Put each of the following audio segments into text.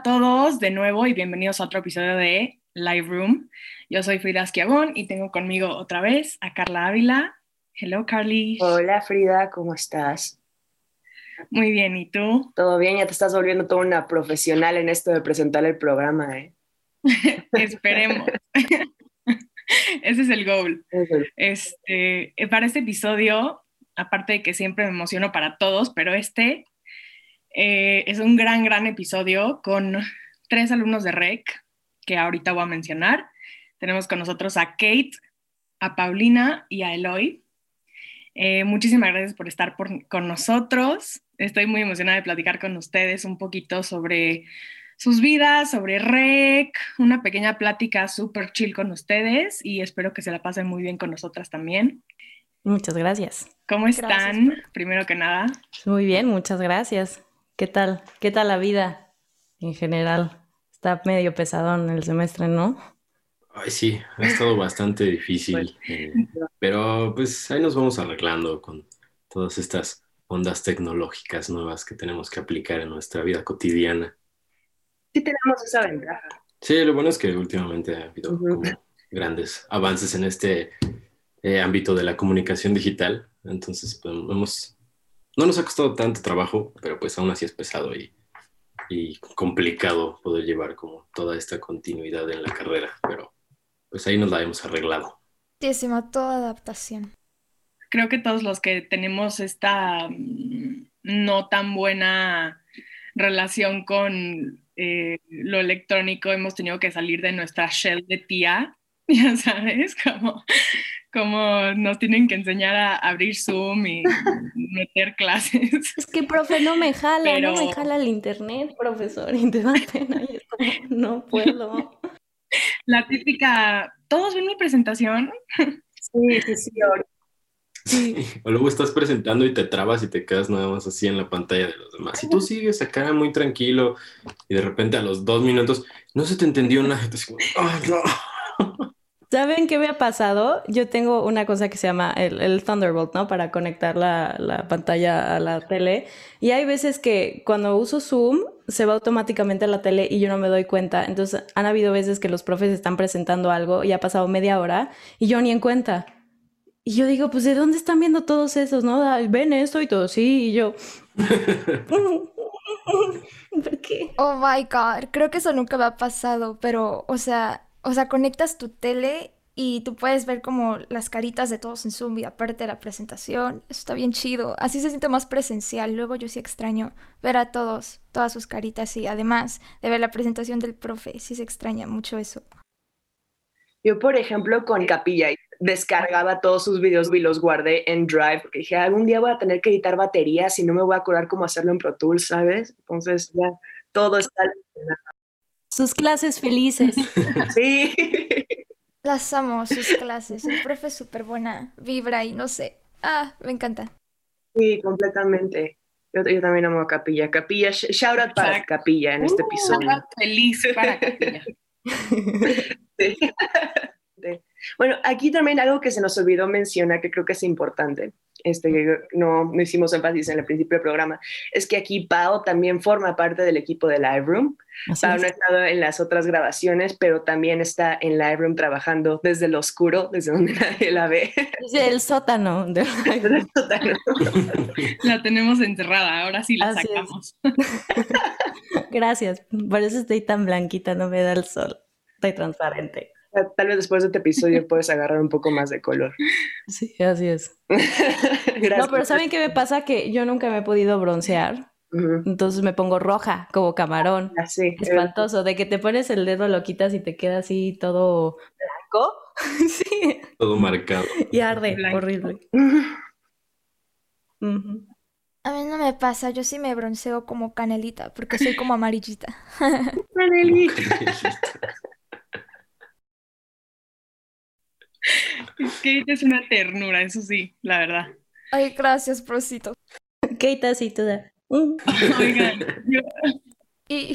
A todos de nuevo y bienvenidos a otro episodio de Live Room. Yo soy Frida Esquiabón y tengo conmigo otra vez a Carla Ávila. Hello, Carly. Hola, Frida, ¿cómo estás? Muy bien, ¿y tú? Todo bien, ya te estás volviendo toda una profesional en esto de presentar el programa, ¿eh? Esperemos. Ese es el goal. Este, eh, para este episodio, aparte de que siempre me emociono para todos, pero este eh, es un gran, gran episodio con tres alumnos de REC que ahorita voy a mencionar. Tenemos con nosotros a Kate, a Paulina y a Eloy. Eh, muchísimas gracias por estar con nosotros. Estoy muy emocionada de platicar con ustedes un poquito sobre sus vidas, sobre REC, una pequeña plática súper chill con ustedes y espero que se la pasen muy bien con nosotras también. Muchas gracias. ¿Cómo están? Primero que nada. Muy bien, muchas gracias. ¿Qué tal? ¿Qué tal la vida en general? Está medio pesadón el semestre, ¿no? Ay, sí, ha estado bastante difícil, eh, pero pues ahí nos vamos arreglando con todas estas ondas tecnológicas nuevas que tenemos que aplicar en nuestra vida cotidiana sí tenemos esa ventaja. Sí, lo bueno es que últimamente ha habido como grandes avances en este eh, ámbito de la comunicación digital. Entonces, pues, hemos, no nos ha costado tanto trabajo, pero pues aún así es pesado y, y complicado poder llevar como toda esta continuidad en la carrera, pero pues ahí nos la hemos arreglado. Muchísima, toda adaptación. Creo que todos los que tenemos esta mm, no tan buena relación con eh, lo electrónico hemos tenido que salir de nuestra shell de tía, ya sabes, como, como nos tienen que enseñar a abrir Zoom y meter clases. Es que, profe, no me jala, no me jala el internet, profesor, y te da pena, y es como, no puedo. La típica, ¿todos ven mi presentación? Sí, sí, sí, O luego estás presentando y te trabas y te quedas nada más así en la pantalla de los demás. Y tú sigues acá muy tranquilo y de repente a los dos minutos no se te entendió nada. ¿Saben qué me ha pasado? Yo tengo una cosa que se llama el, Thunderbolt, ¿no? Para conectar la, la, pantalla a la tele. Y hay veces que cuando uso Zoom se va automáticamente a la tele y yo no me doy cuenta. Entonces han habido veces que los profes están presentando algo y ha pasado media hora y yo ni en cuenta. Y yo digo, pues ¿de dónde están viendo todos esos, no? Ven esto y todo, sí, y yo... ¿Por qué? Oh my god, creo que eso nunca me ha pasado, pero, o sea, o sea, conectas tu tele y tú puedes ver como las caritas de todos en Zoom y aparte de la presentación. Eso está bien chido. Así se siente más presencial. Luego yo sí extraño ver a todos, todas sus caritas y además de ver la presentación del profe, sí se extraña mucho eso. Yo, por ejemplo, con Capilla, descargaba todos sus videos y los guardé en Drive, porque dije, algún día voy a tener que editar baterías y no me voy a acordar cómo hacerlo en Pro Tools, ¿sabes? Entonces ya todo está... Sus clases felices. sí. Las amo, sus clases. El profe es súper buena, vibra y no sé. Ah, me encanta. Sí, completamente. Yo, también amo a Capilla. Capilla, shout out para Capilla en este uh, episodio. Feliz para Capilla. sí. Bueno, aquí también algo que se nos olvidó mencionar, que creo que es importante, este, no, no hicimos énfasis en el principio del programa, es que aquí Pau también forma parte del equipo de Lightroom. Pau no ha estado en las otras grabaciones, pero también está en Lightroom trabajando desde el oscuro, desde donde nadie la ve. Desde el sótano. desde el sótano. la tenemos enterrada, ahora sí la sacamos. Gracias, por eso estoy tan blanquita, no me da el sol, estoy transparente. Tal vez después de este episodio puedes agarrar un poco más de color. Sí, así es. no, pero ¿saben qué me pasa? Que yo nunca me he podido broncear. Entonces me pongo roja, como camarón. Así. Espantoso, de que te pones el dedo, lo quitas y te queda así todo blanco. sí. Todo marcado. Y arde, horrible. A mí no me pasa, yo sí me bronceo como canelita, porque soy como amarillita. canelita. Kate es una ternura, eso sí, la verdad. Ay, gracias, prosito. Kate así toda. Oigan, yo, y...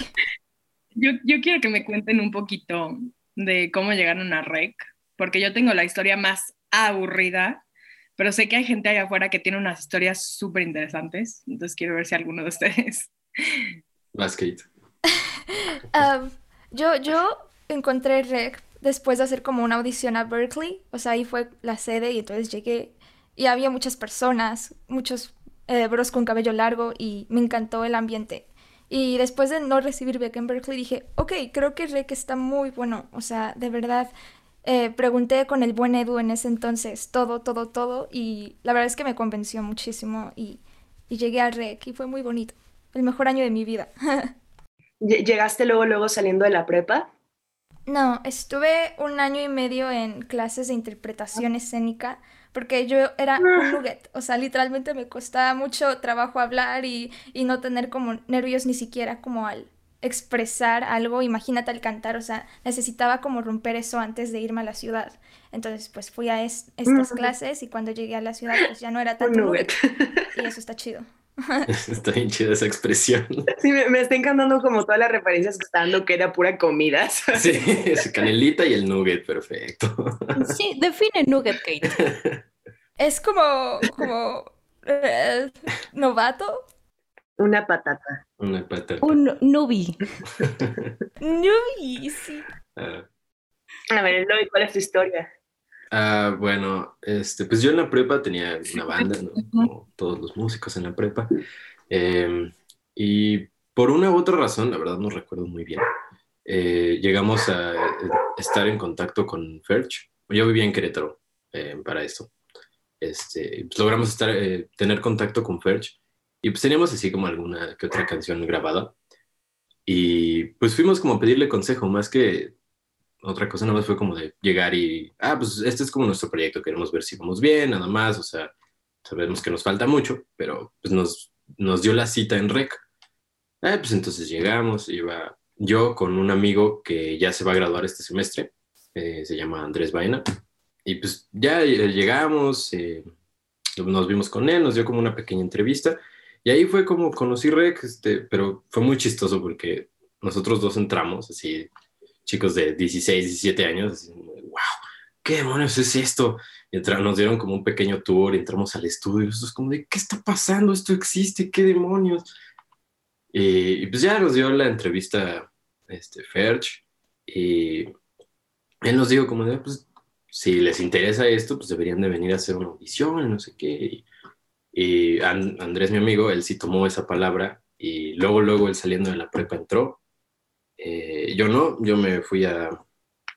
yo, yo quiero que me cuenten un poquito de cómo llegaron a REC, porque yo tengo la historia más aburrida, pero sé que hay gente allá afuera que tiene unas historias súper interesantes, entonces quiero ver si alguno de ustedes. Vas, Kate. yo, yo encontré REC después de hacer como una audición a Berkeley, o sea, ahí fue la sede y entonces llegué y había muchas personas, muchos eh, bros con cabello largo y me encantó el ambiente. Y después de no recibir beca en Berkeley dije, ok, creo que REC está muy bueno, o sea, de verdad. Eh, pregunté con el buen Edu en ese entonces todo, todo, todo y la verdad es que me convenció muchísimo y, llegué a REC y fue muy bonito. El mejor año de mi vida. ¿Llegaste luego, luego saliendo de la prepa? No, estuve un año y medio en clases de interpretación escénica porque yo era un ah. nugget, o sea, literalmente me costaba mucho trabajo hablar y, y no tener como nervios ni siquiera como al expresar algo, imagínate al cantar, o sea, necesitaba como romper eso antes de irme a la ciudad. Entonces, pues fui a estas clases y cuando llegué a la ciudad, pues ya no era tan nugget. Y eso está chido. Está bien chida esa expresión. Sí, me, está encantando como todas las referencias que está dando que era pura comida. Sí, es canelita y el nugget, perfecto. Sí, define nugget, Kate. Es como, como eh, novato. Una patata. Una patata. Un nubi. nubi, sí. Ah. A ver, Eloy, ¿cuál es tu historia? Ah, bueno, este, pues yo en la prepa tenía una banda, ¿no? Como todos los músicos en la prepa. Em, y por una u otra razón, la verdad no recuerdo muy bien, eh, llegamos a estar en contacto con Ferch. Yo vivía en Querétaro em, para esto. Este, pues logramos estar, eh, tener contacto con Ferch y pues teníamos así como alguna que otra canción grabada. Y pues fuimos como a pedirle consejo, más que otra cosa nada más fue como de llegar y, ah, pues este es como nuestro proyecto, queremos ver si vamos bien, nada más, o sea, sabemos que nos falta mucho, pero pues nos, nos dio la cita en REC. Ah, pues entonces llegamos, iba yo con un amigo que ya se va a graduar este semestre, eh, se llama Andrés Baena, y pues ya eh, llegamos, eh, nos vimos con él, nos dio como una pequeña entrevista, y ahí fue como conocí REC, este, pero fue muy chistoso porque nosotros dos entramos así chicos de 16, 17 años, wow, ¿qué demonios es esto? Y nos dieron como un pequeño tour, y entramos al estudio, esto es como de, ¿qué está pasando? ¿Esto existe? ¿Qué demonios? Y, pues ya nos dio la entrevista este, Ferch, y él nos dijo como de, pues, si les interesa esto, pues deberían de venir a hacer una audición, no sé qué. Y, Andrés, mi amigo, él sí tomó esa palabra y luego, luego él saliendo de la prepa entró eh, yo no, yo me fui a,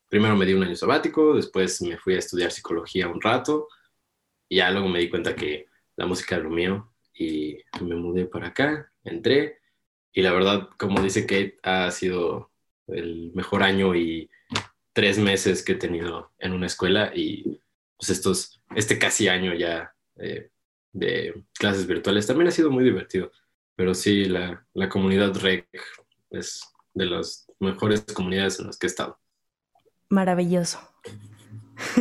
primero me di un año sabático, después me fui a estudiar psicología un rato, y ya luego me di cuenta que la música era lo mío y me mudé para acá, entré, y la verdad, como dice Kate, ha sido el mejor año y tres meses que he tenido en una escuela y pues estos, este casi año ya eh, de clases virtuales también ha sido muy divertido. Pero sí, la, la comunidad REC es de las mejores comunidades en las que he estado. Maravilloso.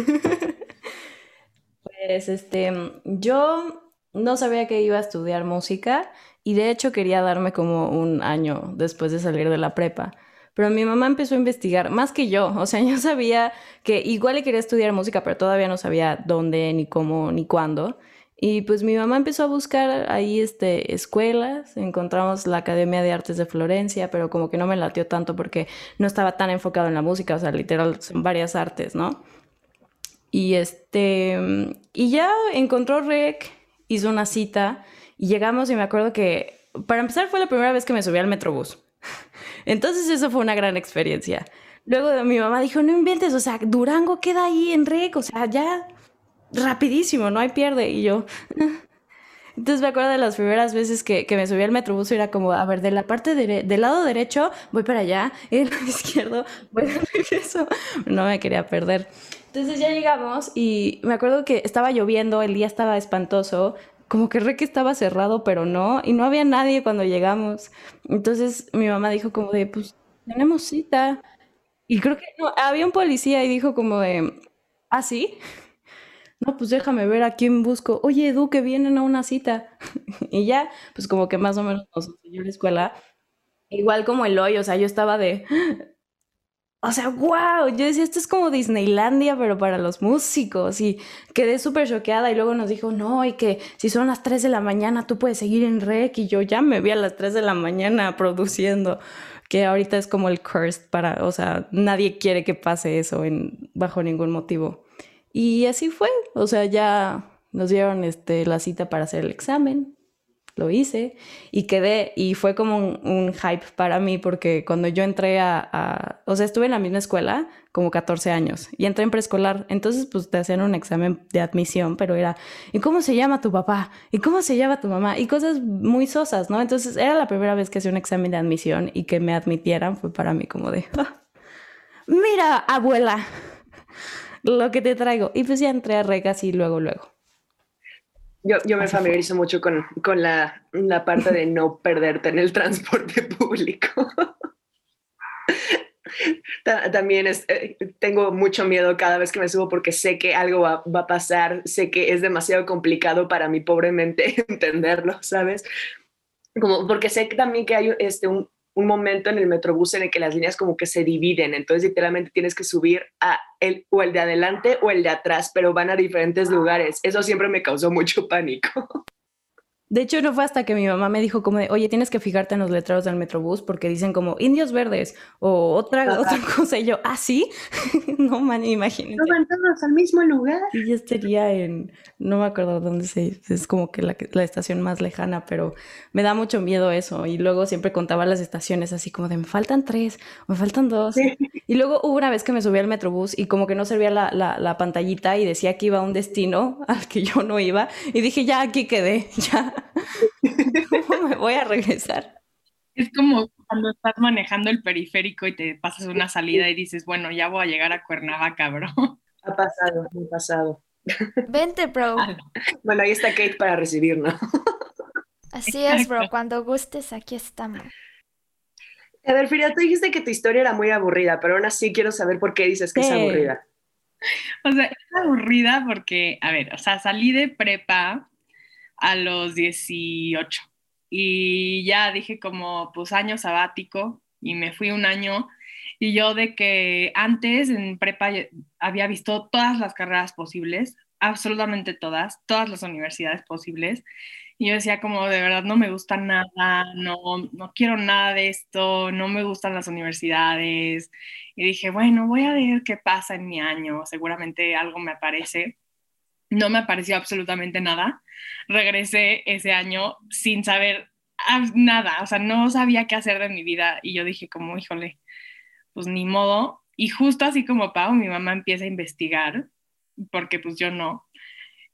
pues este, yo no sabía que iba a estudiar música y de hecho quería darme como un año después de salir de la prepa. Pero mi mamá empezó a investigar más que yo. O sea, yo sabía que igual le quería estudiar música, pero todavía no sabía dónde, ni cómo, ni cuándo. Y pues mi mamá empezó a buscar ahí este, escuelas, encontramos la Academia de Artes de Florencia, pero como que no me latió tanto porque no estaba tan enfocado en la música, o sea, literal son varias artes, ¿no? Y este, y ya encontró Rec, hizo una cita y llegamos y me acuerdo que, para empezar, fue la primera vez que me subí al Metrobús. Entonces eso fue una gran experiencia. Luego mi mamá dijo, no inventes, o sea, Durango queda ahí en Rec, o sea, ya rapidísimo, no hay pierde. Y yo... Entonces me acuerdo de las primeras veces que, que me subí al metrobús y era como, a ver, de la parte del lado derecho voy para allá y del lado izquierdo voy de regreso. No me quería perder. Entonces ya llegamos y me acuerdo que estaba lloviendo, el día estaba espantoso, como que re que estaba cerrado, pero no, y no había nadie cuando llegamos. Entonces mi mamá dijo como de, pues tenemos cita. Y creo que no, había un policía y dijo como de, ¿ah, sí? No, pues déjame ver a quién busco. Oye, Edu, que vienen a una cita. y ya, pues como que más o menos nos enseñó la escuela. Igual como el hoyo, o sea, yo estaba de... O sea, wow, yo decía, esto es como Disneylandia, pero para los músicos. Y quedé súper choqueada y luego nos dijo, no, y que si son las 3 de la mañana, tú puedes seguir en rec. Y yo ya me vi a las 3 de la mañana produciendo. que ahorita es como el cursed para, o sea, nadie quiere que pase eso en, bajo ningún motivo. Y así fue, o sea, ya nos dieron este, la cita para hacer el examen, lo hice y quedé y fue como un, hype para mí porque cuando yo entré a, o sea, estuve en la misma escuela como 14 años y entré en preescolar, entonces pues te hacían un examen de admisión, pero era, ¿y cómo se llama tu papá? ¿Y cómo se llama tu mamá? Y cosas muy sosas, ¿no? Entonces era la primera vez que hacía un examen de admisión y que me admitieran fue para mí como de, ah, mira, abuela, lo que te traigo. Y pues ya entré a regas y luego, luego. Yo, yo me familiarizo mucho con, con la, la, parte de no perderte en el transporte público. También es, eh, tengo mucho miedo cada vez que me subo porque sé que algo va, va, a pasar, sé que es demasiado complicado para mi pobre mente entenderlo, ¿sabes? Como porque sé también que hay este, un, un momento en el metrobús en el que las líneas como que se dividen, entonces literalmente tienes que subir a el o el de adelante o el de atrás, pero van a diferentes lugares. Eso siempre me causó mucho pánico. De hecho, no fue hasta que mi mamá me dijo como de, oye, tienes que fijarte en los letreros del Metrobús porque dicen como indios verdes o otra, otra cosa. Y yo, ¿ah, sí? no, man, imagínate. No van todos al mismo lugar. Y yo estaría en, no me acuerdo dónde se, es como que la, la, estación más lejana, pero me da mucho miedo eso. Y luego siempre contaba las estaciones así como de, me faltan tres, me faltan dos. Y luego hubo una vez que me subí al Metrobús y como que no servía la, la, la pantallita y decía que iba a un destino al que yo no iba. Y dije, ya aquí quedé, ya ¿Cómo me voy a regresar? Es como cuando estás manejando el periférico y te pasas una salida y dices, bueno, ya voy a llegar a Cuernavaca, bro. Ha pasado, ha pasado. Vente, bro. Bueno, ahí está Kate para recibirnos. Así es, bro. Cuando gustes, aquí estamos. A ver, Frida, tú dijiste que tu historia era muy aburrida, pero aún así quiero saber por qué dices que es aburrida. O sea, es aburrida porque, a ver, o sea, salí de prepa a los 18. Y ya dije como, pues año sabático y me fui un año. Y yo de que antes en prepa había visto todas las carreras posibles, absolutamente todas, todas las universidades posibles. Y yo decía como, de verdad no me gusta nada, no, no quiero nada de esto, no me gustan las universidades. Y dije, bueno, voy a ver qué pasa en mi año, seguramente algo me aparece no me apareció absolutamente nada. Regresé ese año sin saber nada, o sea, no sabía qué hacer de mi vida y yo dije como, híjole, pues ni modo. Y justo así como Pau, mi mamá empieza a investigar, porque pues yo no.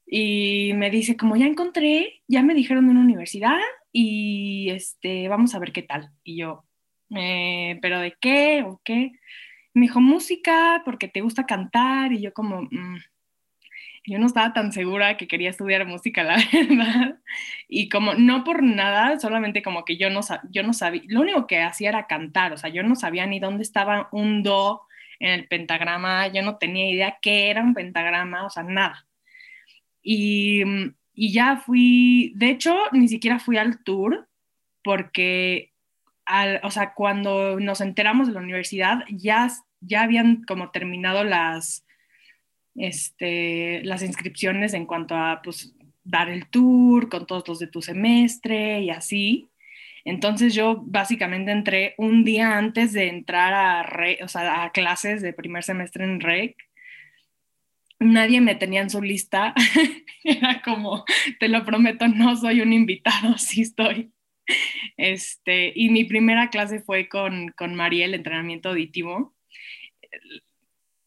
Y me dice como, ya encontré, ya me dijeron de una universidad y este, vamos a ver qué tal. Y yo, eh, ¿pero de qué o qué? Me dijo, música, porque te gusta cantar. Y yo como, mm, yo no estaba tan segura que quería estudiar música, la verdad. Y como no por nada, solamente como que yo no, yo no sabía, lo único que hacía era cantar, o sea, yo no sabía ni dónde estaba un do en el pentagrama, yo no tenía idea qué era un pentagrama, o sea, nada. Y, y ya fui, de hecho, ni siquiera fui al tour porque, al, o sea, cuando nos enteramos de la universidad, ya, ya habían como terminado las este, las inscripciones en cuanto a pues, dar el tour con todos los de tu semestre y así. Entonces yo básicamente entré un día antes de entrar a, a clases de primer semestre en REC. Nadie me tenía en su lista. Era como, te lo prometo, no soy un invitado, sí estoy. Este, y mi primera clase fue con, con María, el entrenamiento auditivo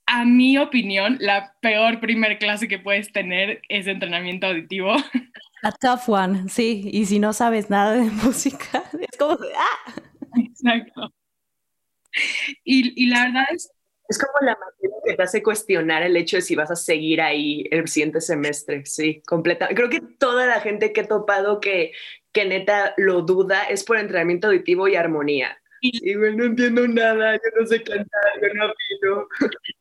a mi opinión, la peor primer clase que puedes tener es entrenamiento auditivo. A tough one, sí. Y si no sabes nada de música, es como ¡ah! Exacto. Y, y la verdad es... Es como la materia que te hace cuestionar el hecho de si vas a seguir ahí el siguiente semestre, sí, completa. Creo que toda la gente que he topado que, que neta lo duda es por entrenamiento auditivo y armonía. Y, no entiendo nada, yo no sé cantar, yo no opino.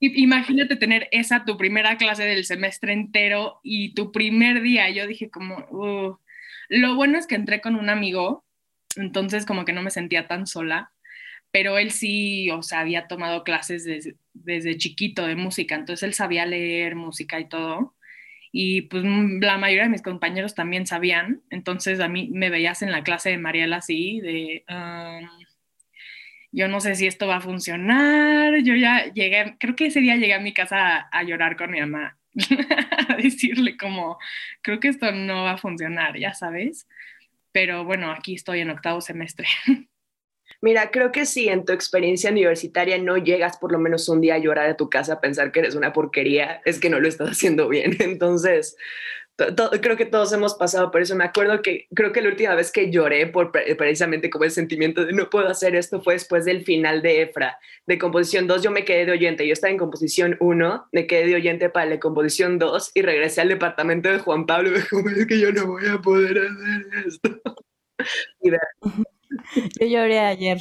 Imagínate tener esa tu primera clase del semestre entero y tu primer día. Yo dije como, lo bueno es que entré con un amigo, entonces como que no me sentía tan sola, pero él sí, o sea, había tomado clases desde, desde chiquito de música, entonces él sabía leer música y todo. Y pues la mayoría de mis compañeros también sabían, entonces a mí me veías en la clase de Mariela así, de... yo no sé si esto va a funcionar, yo ya llegué, creo que ese día llegué a mi casa a, llorar con mi mamá, a decirle como, creo que esto no va a funcionar, ya sabes, pero bueno, aquí estoy en octavo semestre. Mira, creo que si en tu experiencia universitaria no llegas por lo menos un día a llorar a tu casa a pensar que eres una porquería, es que no lo estás haciendo bien. Entonces, creo que todos hemos pasado por eso. Me acuerdo que creo que la última vez que lloré por precisamente como el sentimiento de no puedo hacer esto fue después del final de Efra, de composición 2. Yo me quedé de oyente, yo estaba en composición 1, me quedé de oyente para la composición 2 y regresé al departamento de Juan Pablo y me dijo, es que yo no voy a poder hacer esto. y Yo lloré ayer.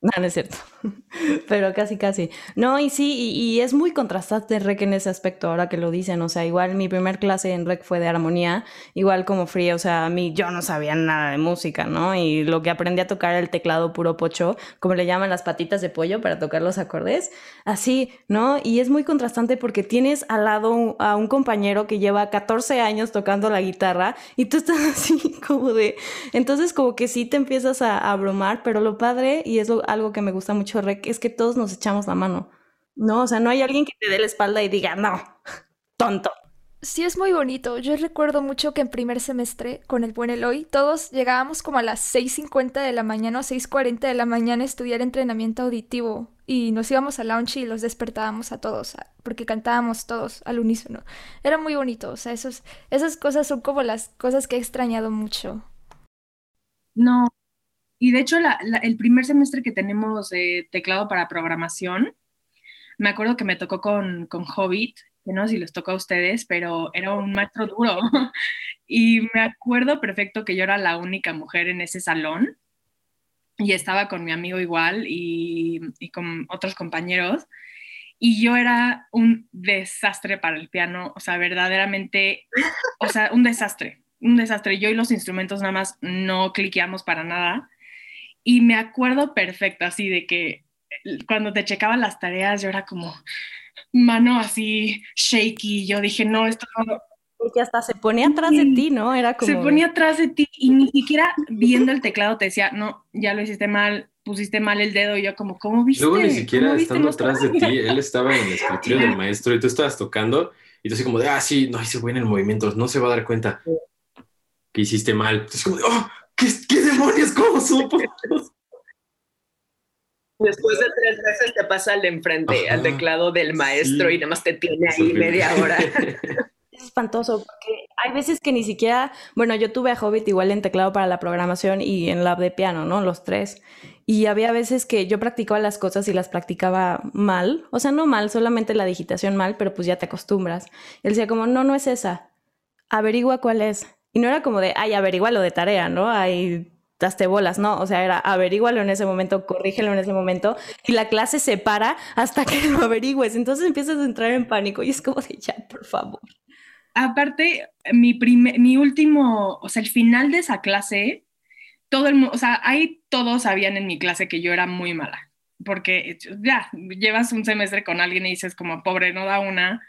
No, no es cierto. Pero casi, casi. No, y sí, y, es muy contrastante Rec en ese aspecto, ahora que lo dicen. O sea, igual mi primer clase en Rec fue de armonía, igual como fría, o sea, a mí yo no sabía nada de música, ¿no? Y lo que aprendí a tocar el teclado puro pocho, como le llaman las patitas de pollo para tocar los acordes, así, ¿no? Y es muy contrastante porque tienes al lado a un compañero que lleva 14 años tocando la guitarra y tú estás así como de... Entonces como que sí te empiezas a, a abrumar, pero lo padre, y es algo que me gusta mucho Rec, es que todos nos echamos la mano. No, o sea, no hay alguien que te dé la espalda y diga, no, tonto. Sí, es muy bonito. Yo recuerdo mucho que en primer semestre, con el buen Eloy, todos llegábamos como a las 6.50 de la mañana o 6.40 de la mañana a estudiar entrenamiento auditivo. Y nos íbamos al lounge y los despertábamos a todos, porque cantábamos todos al unísono. Era muy bonito. O sea, esos, esas cosas son como las cosas que he extrañado mucho. No, y de hecho, el primer semestre que tenemos teclado para programación, me acuerdo que me tocó con, con Hobbit, que no sé si les tocó a ustedes, pero era un maestro duro. y me acuerdo perfecto que yo era la única mujer en ese salón y estaba con mi amigo igual y, y con otros compañeros. Y yo era un desastre para el piano, o sea, verdaderamente, o sea, un desastre, un desastre. Yo y los instrumentos nada más no cliqueamos para nada. Y me acuerdo perfecto, así de que cuando te checaban las tareas, yo era como mano así shaky. Yo dije, no, esto no. Porque hasta se ponía atrás de ti, ¿no? Era como. Se ponía atrás de ti y ni siquiera viendo el teclado te decía, no, ya lo hiciste mal, pusiste mal el dedo. Y yo, como, ¿cómo viste? Luego ni siquiera estando atrás de ti, él estaba en el escritorio del maestro y tú estabas tocando y tú así como de, ah, sí, no hice en el movimiento, no se va a dar cuenta que hiciste mal. Entonces, como de, oh, ¿Qué, qué demonios? ¿Cómo supo? Después de tres veces te pasa al de enfrente, al teclado del maestro y nada más te tiene ahí media hora. Es espantoso porque hay veces que ni siquiera, bueno, yo tuve a Hobbit igual en teclado para la programación y en lab de piano, ¿no? Los tres. Y había veces que yo practicaba las cosas y las practicaba mal, o sea, no mal, solamente la digitación mal, pero pues ya te acostumbras. él decía como, no, no es esa, averigua cuál es. Y no era como de, ay, lo de tarea, ¿no? Ay, daste bolas, no, o sea, era averígualo en ese momento, corrígelo en ese momento, y la clase se para hasta que lo averigües. Entonces empiezas a entrar en pánico y es como de ya, por favor. Aparte, mi, mi último, o sea, el final de esa clase, todo el mundo, o sea, ahí todos sabían en mi clase que yo era muy mala, porque ya, llevas un semestre con alguien y dices como, pobre, no da una.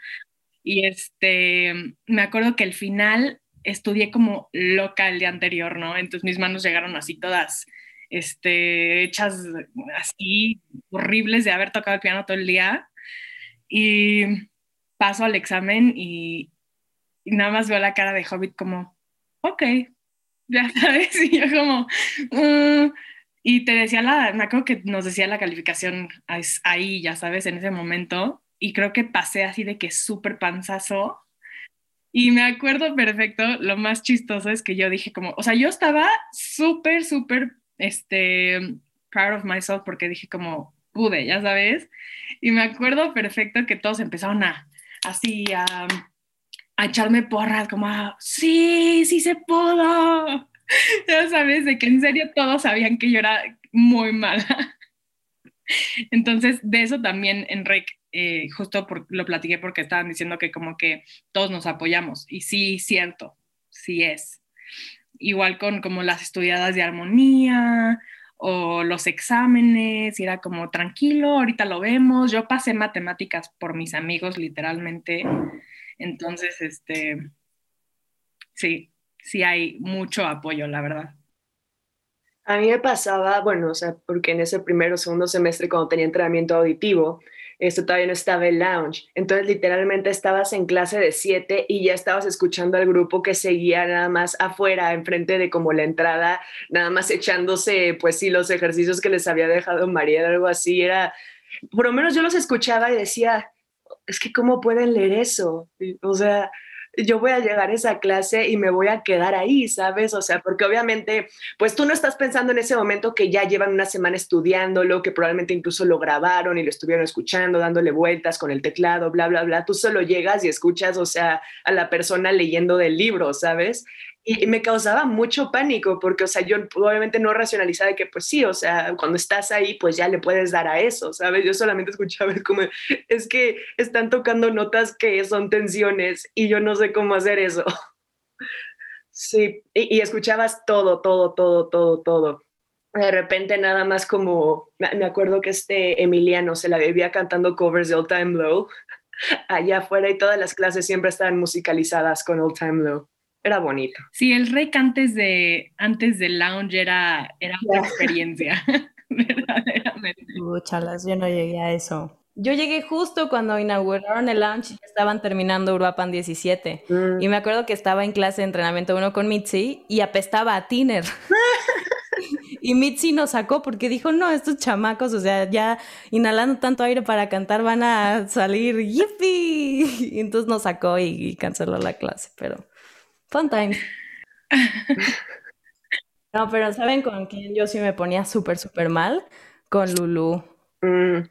Y este, me acuerdo que el final estudié como loca el día anterior, ¿no? Entonces mis manos llegaron así todas, este, hechas así horribles de haber tocado el piano todo el día. Y paso al examen y, nada más veo la cara de Hobbit como, ok, ya sabes, y yo como, mm". y te decía la, me acuerdo que nos decía la calificación ahí, ya sabes, en ese momento, y creo que pasé así de que súper panzazo, y me acuerdo perfecto, lo más chistoso es que yo dije como, o sea, yo estaba súper, súper, este, proud of myself porque dije como, pude, ya sabes. Y me acuerdo perfecto que todos empezaron a, así, a, a echarme porras, como, sí, sí se pudo. Ya sabes, de que en serio todos sabían que yo era muy mala. Entonces, de eso también en eh, justo lo platiqué porque estaban diciendo que como que todos nos apoyamos y sí, cierto, sí es. Igual con como las estudiadas de armonía o los exámenes, era como tranquilo, ahorita lo vemos. Yo pasé matemáticas por mis amigos literalmente, entonces, este, sí, sí hay mucho apoyo, la verdad. A mí me pasaba, bueno, o sea, porque en ese primero o segundo semestre cuando tenía entrenamiento auditivo, esto todavía no estaba el lounge. Entonces, literalmente estabas en clase de siete y ya estabas escuchando al grupo que seguía nada más afuera, enfrente de como la entrada, nada más echándose, pues sí, los ejercicios que les había dejado María, algo así. Era, por lo menos yo los escuchaba y decía, es que cómo pueden leer eso. O sea, yo voy a llegar a esa clase y me voy a quedar ahí, ¿sabes? O sea, porque obviamente, pues tú no estás pensando en ese momento que ya llevan una semana estudiándolo, que probablemente incluso lo grabaron y lo estuvieron escuchando, dándole vueltas con el teclado, bla, bla, bla. Tú solo llegas y escuchas, o sea, a la persona leyendo del libro, ¿sabes? Y me causaba mucho pánico porque, o sea, yo obviamente no racionalizaba que, pues sí, o sea, cuando estás ahí, pues ya le puedes dar a eso, ¿sabes? Yo solamente escuchaba como, es que están tocando notas que son tensiones y yo no sé cómo hacer eso. Sí, y, escuchabas todo, todo, todo, todo, todo. De repente nada más como, me acuerdo que este Emiliano se la vivía cantando covers de Old Time Low allá afuera y todas las clases siempre estaban musicalizadas con Old Time Low era bonito. Sí, el rec antes de antes del lounge era, era una experiencia, verdaderamente. chalas, yo no llegué a eso. Yo llegué justo cuando inauguraron el lounge y estaban terminando Uruapan 17. Mm. Y me acuerdo que estaba en clase de entrenamiento uno con Mitzi y apestaba a Tiner. y Mitzi nos sacó porque dijo, no, estos chamacos, o sea, ya inhalando tanto aire para cantar van a salir, ¡yippee! Y entonces nos sacó y canceló la clase, pero... Fun time. No, pero ¿saben con quién yo sí me ponía súper, súper mal? Con Lulu. Mm.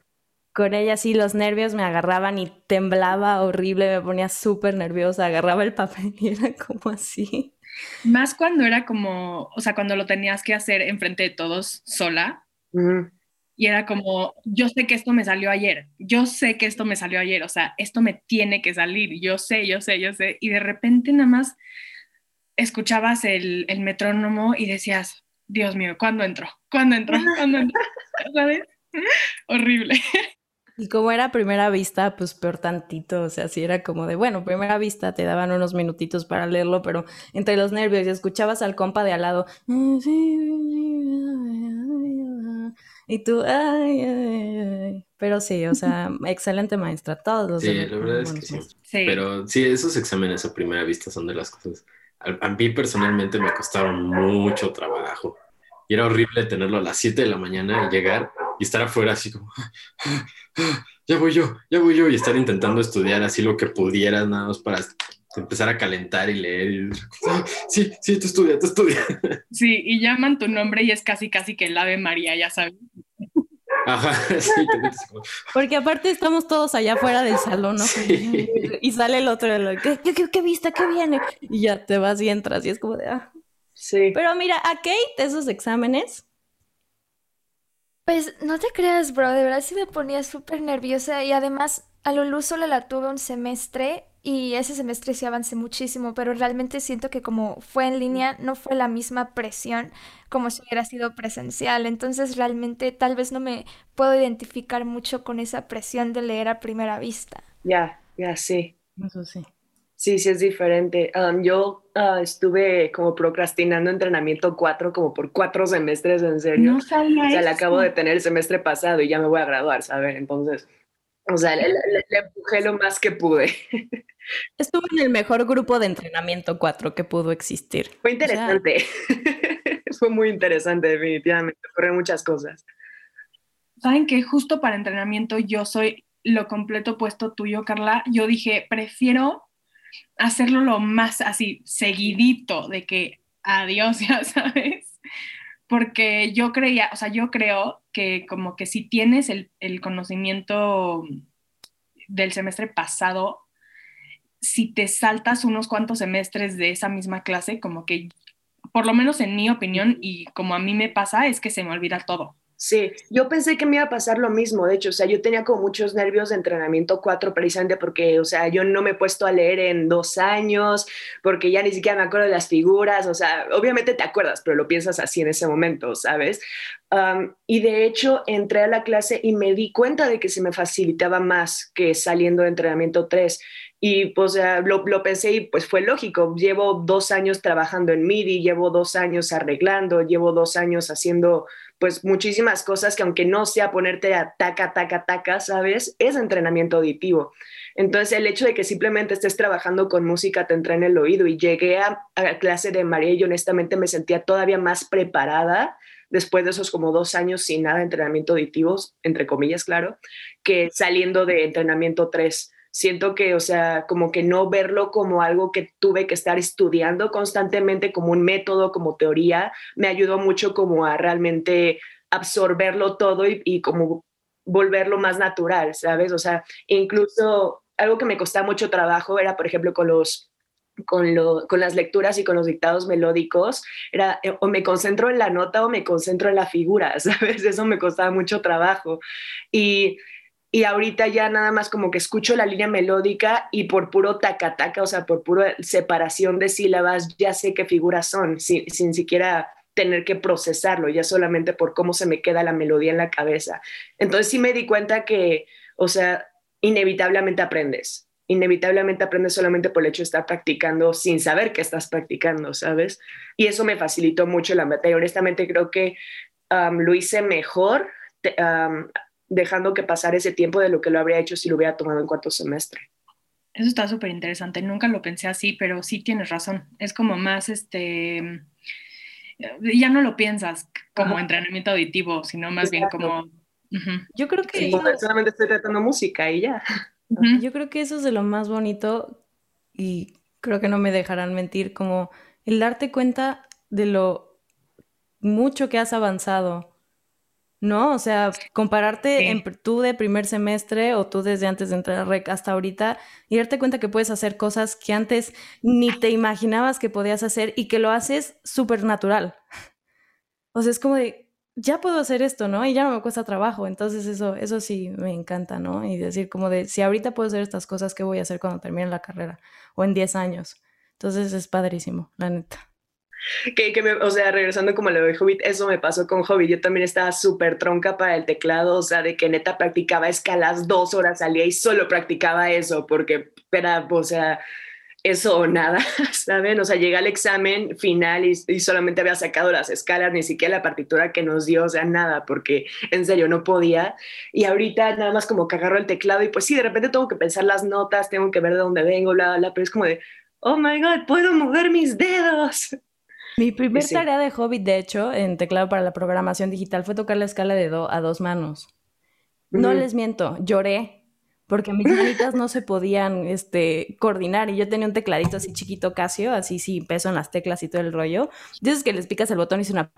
Con ella sí los nervios me agarraban y temblaba horrible, me ponía súper nerviosa, agarraba el papel y era como así. Más cuando era como, o sea, cuando lo tenías que hacer enfrente de todos sola. Mm. Y era como, yo sé que esto me salió ayer, yo sé que esto me salió ayer, o sea, esto me tiene que salir, yo sé, yo sé, yo sé. Y de repente nada más escuchabas el, metrónomo y decías, Dios mío, ¿cuándo entró? ¿Cuándo entró? ¿Cuándo entró? ¿Sabes? Horrible. Y como era primera vista, pues peor tantito, o sea, si era como de, bueno, primera vista te daban unos minutitos para leerlo, pero entre los nervios y escuchabas al compa de al lado, y tú, ay, ay, ay. Pero sí, o sea, excelente maestra, todos los Sí, la verdad es que sí. sí. Pero sí, esos exámenes a primera vista son de las cosas a, mí personalmente me costaron mucho trabajo. Y era horrible tenerlo a las 7 de la mañana y llegar y estar afuera así como, ya voy yo, ya voy yo, y estar intentando estudiar así lo que pudieras, nada más para empezar a calentar y leer. Y, sí, sí, tú estudia, tú estudia. Sí, y llaman tu nombre y es casi, casi que el ave María, ya sabes. Ajá, sí. Porque aparte estamos todos allá afuera del salón, ¿no? Y sale el otro, ¿qué, qué, qué viste? ¿Qué viene? Y ya te vas y entras y es como de, ah. Sí. Pero mira, a Kate esos exámenes. Pues no te creas, bro, de verdad sí me ponía súper nerviosa y además a Lulu solo la tuve un semestre y ese semestre sí avancé muchísimo, pero realmente siento que como fue en línea no fue la misma presión como si hubiera sido presencial. Entonces realmente tal vez no me puedo identificar mucho con esa presión de leer a primera vista. Ya, ya, sí. Eso sí. Sí, sí es diferente. Um, yo uh, estuve como procrastinando entrenamiento cuatro, como por cuatro semestres, en serio. No sabía O sea, le acabo de tener el semestre pasado y ya me voy a graduar, ¿sabes? Entonces, o sea, le, empujé lo más que pude. Estuve en el mejor grupo de entrenamiento 4 que pudo existir. Fue interesante. Fue muy interesante, definitivamente. Ocurrieron muchas cosas. Saben que justo para entrenamiento yo soy lo completo opuesto tuyo, Carla. Yo dije, prefiero hacerlo lo más así, seguidito, de que adiós, ya sabes porque yo creía, o sea, yo creo que como que si tienes el, conocimiento del semestre pasado, si te saltas unos cuantos semestres de esa misma clase, como que, por lo menos en mi opinión y como a mí me pasa, es que se me olvida todo. Sí, yo pensé que me iba a pasar lo mismo, de hecho, o sea, yo tenía como muchos nervios de entrenamiento 4 precisamente porque, o sea, yo no me he puesto a leer en dos años, porque ya ni siquiera me acuerdo de las figuras, o sea, obviamente te acuerdas, pero lo piensas así en ese momento, ¿sabes? y de hecho entré a la clase y me di cuenta de que se me facilitaba más que saliendo de entrenamiento 3. Y pues lo, lo, pensé y pues fue lógico. Llevo dos años trabajando en MIDI, llevo dos años arreglando, llevo dos años haciendo pues muchísimas cosas que aunque no sea ponerte a taca, taca, taca, ¿sabes? Es entrenamiento auditivo. Entonces el hecho de que simplemente estés trabajando con música te entra en el oído y llegué a, a clase de María y honestamente me sentía todavía más preparada después de esos como dos años sin nada de entrenamiento auditivo, entre comillas, claro, que saliendo de entrenamiento 3 siento que, o sea, como que no verlo como algo que tuve que estar estudiando constantemente como un método, como teoría, me ayudó mucho como a realmente absorberlo todo y, como volverlo más natural, ¿sabes? O sea, incluso algo que me costaba mucho trabajo era, por ejemplo, con los con, lo, con, las lecturas y con los dictados melódicos, era eh, o me concentro en la nota o me concentro en la figura, ¿sabes? Eso me costaba mucho trabajo. Y y ahorita ya nada más como que escucho la línea melódica y por puro tacataca, o sea, por pura separación de sílabas, ya sé qué figuras son, sin, sin siquiera tener que procesarlo, ya solamente por cómo se me queda la melodía en la cabeza. Entonces sí me di cuenta que, o sea, inevitablemente aprendes, inevitablemente aprendes solamente por el hecho de estar practicando sin saber que estás practicando, ¿sabes? Y eso me facilitó mucho la materia. Honestamente creo que lo hice mejor dejando que pasara ese tiempo de lo que lo habría hecho si lo hubiera tomado en cuarto semestre. Eso está súper interesante. Nunca lo pensé así, pero sí tienes razón. Es como más, este, ya no lo piensas como entrenamiento auditivo, sino más bien como... Yo creo que... solamente estoy tratando música y ya. Yo creo que eso es de lo más bonito y creo que no me dejarán mentir, como el darte cuenta de lo mucho que has avanzado ¿no? O sea, compararte en, tú de primer semestre o tú desde antes de entrar a REC hasta ahorita y darte cuenta que puedes hacer cosas que antes ni te imaginabas que podías hacer y que lo haces súper natural. O sea, es como de, ya puedo hacer esto, ¿no? Y ya no me cuesta trabajo. Entonces eso, eso sí me encanta, ¿no? Y decir como de, si ahorita puedo hacer estas cosas, ¿qué voy a hacer cuando termine la carrera? O en 10 años. Entonces es padrísimo, la neta. Que, que me, o sea, regresando como lo de Hobbit, eso me pasó con Hobbit. Yo también estaba súper tronca para el teclado, o sea, de que neta practicaba escalas dos horas al día y solo practicaba eso, porque era, o sea, eso o nada, ¿saben? O sea, llegué al examen final y, y, solamente había sacado las escalas, ni siquiera la partitura que nos dio, o sea, nada, porque en serio no podía. Y ahorita nada más como que agarro el teclado y pues sí, de repente tengo que pensar las notas, tengo que ver de dónde vengo, bla, bla, bla, pero es como de, oh my god, puedo mover mis dedos. Mi primer tarea de Hobbit, de hecho, en teclado para la programación digital fue tocar la escala de do a dos manos. No les miento, lloré porque mis manitas no se podían este, coordinar y yo tenía un tecladito así chiquito Casio, así sí, peso en las teclas y todo el rollo. Entonces que les picas el botón y suena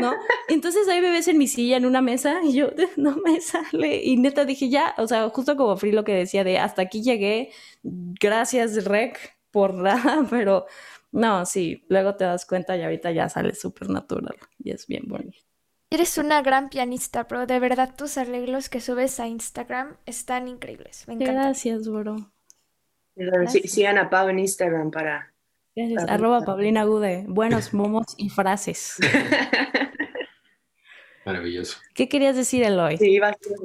¿no? Entonces ahí me ves en mi silla en una mesa y yo no me sale y neta dije ya, o sea, justo como Free lo que decía de hasta aquí llegué, gracias Rec por nada, pero no, sí, luego te das cuenta y ahorita ya sale súper natural y es bien bonito. Eres una gran pianista, pero de verdad tus arreglos que subes a Instagram están increíbles. Me Gracias, bro. Sigan a Pau en Instagram para... Gracias. Arroba Paulina Gude. Buenos momos y frases. Maravilloso. ¿Qué querías decir, Eloy? Sí, iba a decir.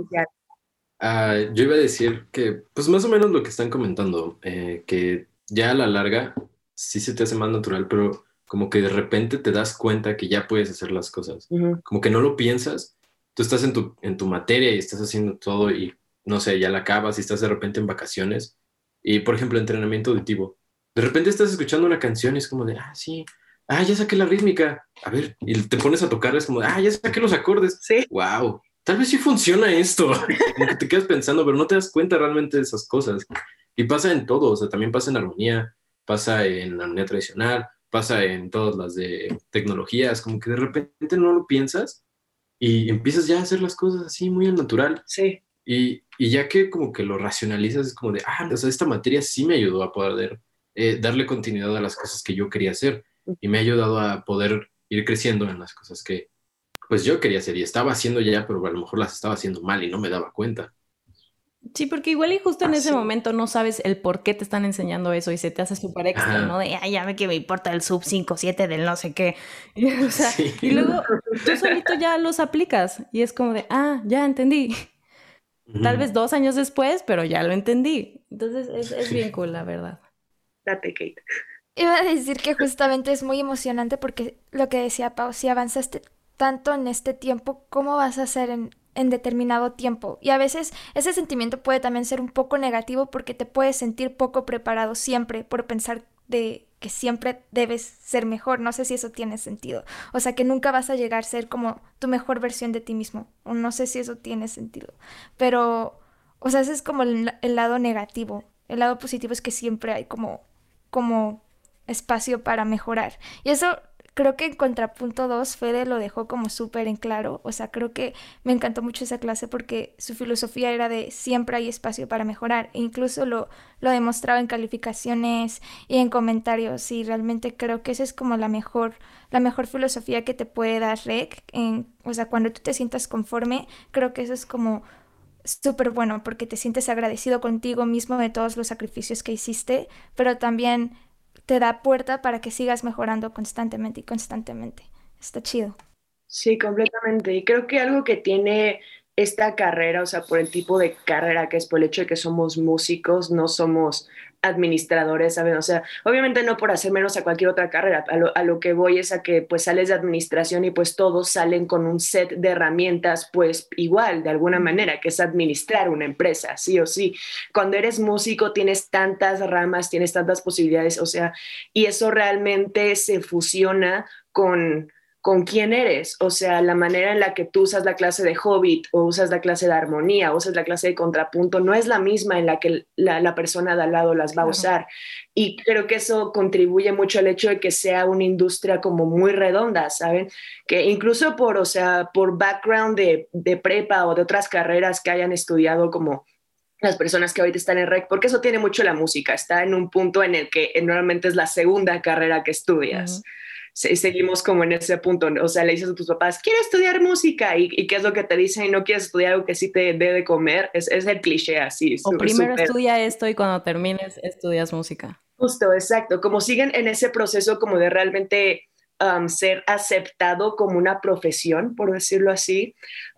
Ah, yo iba a decir que, pues más o menos lo que están comentando, eh, que ya a la larga sí se te hace más natural, pero como que de repente te das cuenta que ya puedes hacer las cosas. Como que no lo piensas, tú estás en tu, en tu materia y estás haciendo todo y no sé, ya la acabas y estás de repente en vacaciones. Y por ejemplo, entrenamiento auditivo. De repente estás escuchando una canción y es como de, ah, sí, ah, ya saqué la rítmica. A ver, y te pones a tocar, es como de, ah, ya saqué los acordes. Sí. Wow, tal vez sí funciona esto. como que te quedas pensando, pero no te das cuenta realmente de esas cosas. Y pasa en todo, o sea, también pasa en armonía, pasa en la armonía tradicional, pasa en todas las de tecnologías, como que de repente no lo piensas y empiezas ya a hacer las cosas así muy al natural. Sí. Y, y ya que como que lo racionalizas, es como de, ah, o sea, esta materia sí me ayudó a poder eh, darle continuidad a las cosas que yo quería hacer y me ha ayudado a poder ir creciendo en las cosas que pues yo quería hacer y estaba haciendo ya, pero a lo mejor las estaba haciendo mal y no me daba cuenta. Sí, porque igual y justo en ese momento no sabes el por qué te están enseñando eso y se te hace súper extra, ¿no? De, ay, ya ve que me importa el sub 5, 7 del no sé qué. Y, luego tú solito ya los aplicas y es como de, ah, ya entendí. Tal vez dos años después, pero ya lo entendí. Entonces es, es bien cool, la verdad. Date, Kate. Iba a decir que justamente es muy emocionante porque lo que decía Pau, si avanzaste tanto en este tiempo, ¿cómo vas a hacer en, en determinado tiempo. Y a veces ese sentimiento puede también ser un poco negativo porque te puedes sentir poco preparado siempre por pensar de que siempre debes ser mejor. No sé si eso tiene sentido. O sea, que nunca vas a llegar a ser como tu mejor versión de ti mismo. O no sé si eso tiene sentido. Pero, o sea, ese es como el, el lado negativo. El lado positivo es que siempre hay como, como espacio para mejorar. Y eso creo que en contrapunto 2 Fede lo dejó como súper en claro, o sea, creo que me encantó mucho esa clase porque su filosofía era de siempre hay espacio para mejorar. E incluso lo, lo demostraba en calificaciones y en comentarios. Y realmente creo que esa es como la mejor, la mejor filosofía que te puede dar Rec, en, o sea, cuando tú te sientas conforme, creo que eso es como súper bueno porque te sientes agradecido contigo mismo de todos los sacrificios que hiciste, pero también te da puerta para que sigas mejorando constantemente y constantemente. Está chido. Sí, completamente. Y creo que algo que tiene esta carrera, o sea, por el tipo de carrera que es, por el hecho de que somos músicos, no somos administradores, ¿saben? O sea, obviamente no por hacer menos a cualquier otra carrera, a lo, que voy es a que pues sales de administración y pues todos salen con un set de herramientas pues igual, de alguna manera, que es administrar una empresa, sí o sí. Cuando eres músico tienes tantas ramas, tienes tantas posibilidades, o sea, y eso realmente se fusiona con con quién eres, o sea, la manera en la que tú usas la clase de hobbit o usas la clase de armonía, o usas la clase de contrapunto, no es la misma en la que la, persona de al lado las va a usar. Y creo que eso contribuye mucho al hecho de que sea una industria como muy redonda, ¿saben? Que incluso por, o sea, por background de, de prepa o de otras carreras que hayan estudiado como las personas que ahorita están en REC, porque eso tiene mucho la música, está en un punto en el que normalmente es la segunda carrera que estudias seguimos como en ese punto, o sea, le dices a tus papás, quiero estudiar música, ¿Y, qué es lo que te dicen? Y no quieres estudiar algo que sí te dé de comer, es, es el cliché así. O primero estudia esto y cuando termines estudias música. Justo, exacto, como siguen en ese proceso como de realmente um, ser aceptado como una profesión, por decirlo así,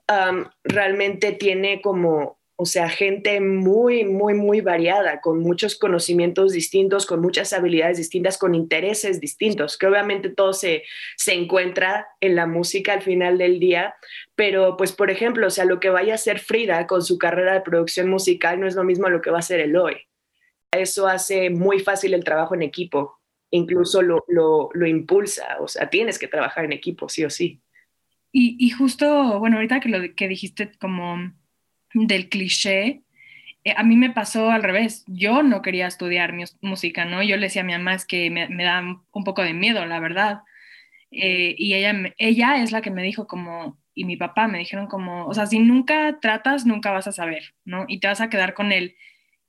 um, realmente tiene como o sea, gente muy, muy, muy variada, con muchos conocimientos distintos, con muchas habilidades distintas, con intereses distintos, que obviamente todo se, se encuentra en la música al final del día, pero pues por ejemplo, o sea, lo que vaya a hacer Frida con su carrera de producción musical no es lo mismo a lo que va a hacer Eloy. Eso hace muy fácil el trabajo en equipo, incluso lo, lo, lo impulsa, o sea, tienes que trabajar en equipo, sí o sí. Y, y justo, bueno, ahorita que lo que dijiste como del cliché, eh, a mí me pasó al revés. Yo no quería estudiar música, ¿no? Yo le decía a mi mamá es que me, da un poco de miedo, la verdad. Eh, y ella, ella es la que me dijo como, y mi papá me dijeron como, o sea, si nunca tratas, nunca vas a saber, ¿no? Y te vas a quedar con él.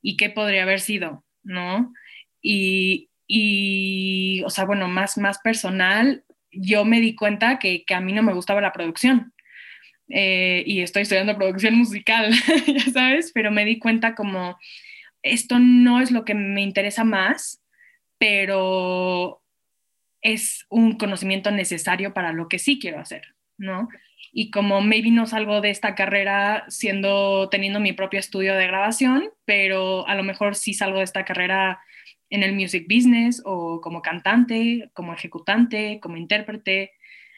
¿Y qué podría haber sido, no? Y, y o sea, bueno, más, más personal, yo me di cuenta que, que a mí no me gustaba la producción. Eh, y estoy estudiando producción musical, ya sabes, pero me di cuenta como esto no es lo que me interesa más, pero es un conocimiento necesario para lo que sí quiero hacer, ¿no? Y como maybe no salgo de esta carrera siendo, teniendo mi propio estudio de grabación, pero a lo mejor sí salgo de esta carrera en el music business o como cantante, como ejecutante, como intérprete,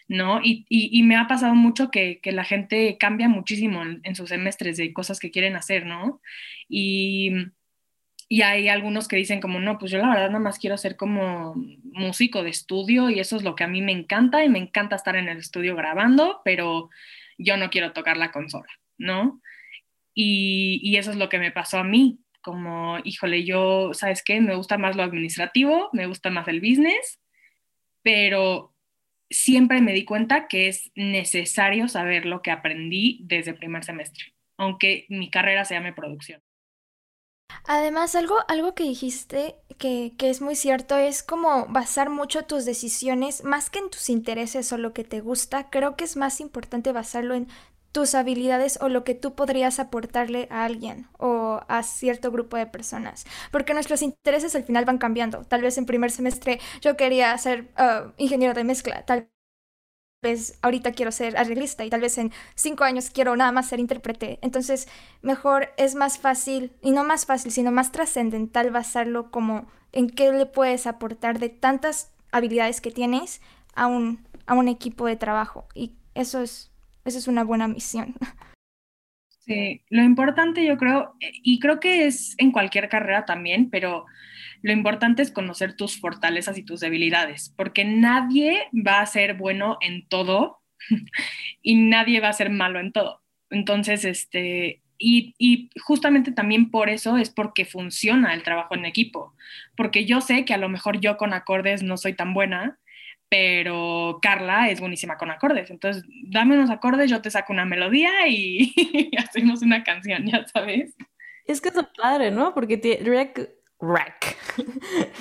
¿no? Y, me ha pasado mucho que, la gente cambia muchísimo en, sus semestres de cosas que quieren hacer, ¿no? Y, y hay algunos que dicen como, no, pues yo la verdad nada más quiero ser como músico de estudio y eso es lo que a mí me encanta y me encanta estar en el estudio grabando, pero yo no quiero tocar la consola, ¿no? Y, y eso es lo que me pasó a mí, como, híjole, yo, ¿sabes qué? Me gusta más lo administrativo, me gusta más el business, pero siempre me di cuenta que es necesario saber lo que aprendí desde el primer semestre, aunque mi carrera se llame producción. Además, algo, algo que dijiste que, que, es muy cierto es como basar mucho tus decisiones, más que en tus intereses o lo que te gusta, creo que es más importante basarlo en tus habilidades o lo que tú podrías aportarle a alguien o a cierto grupo de personas. Porque nuestros intereses al final van cambiando. Tal vez en primer semestre yo quería ser uh, ingeniero de mezcla, tal vez ahorita quiero ser arreglista y tal vez en cinco años quiero nada más ser intérprete. Entonces, mejor es más fácil, y no más fácil, sino más trascendental basarlo como en qué le puedes aportar de tantas habilidades que tienes a un, a un equipo de trabajo. Y eso es esa es una buena misión. Sí, lo importante yo creo, y creo que es en cualquier carrera también, pero lo importante es conocer tus fortalezas y tus debilidades, porque nadie va a ser bueno en todo y nadie va a ser malo en todo. Entonces, este, y, y, justamente también por eso es porque funciona el trabajo en equipo, porque yo sé que a lo mejor yo con acordes no soy tan buena, pero Carla es buenísima con acordes. Entonces, dame unos acordes, yo te saco una melodía y hacemos una canción, ya sabes. Es que es padre, ¿no? Porque Rec, Rec,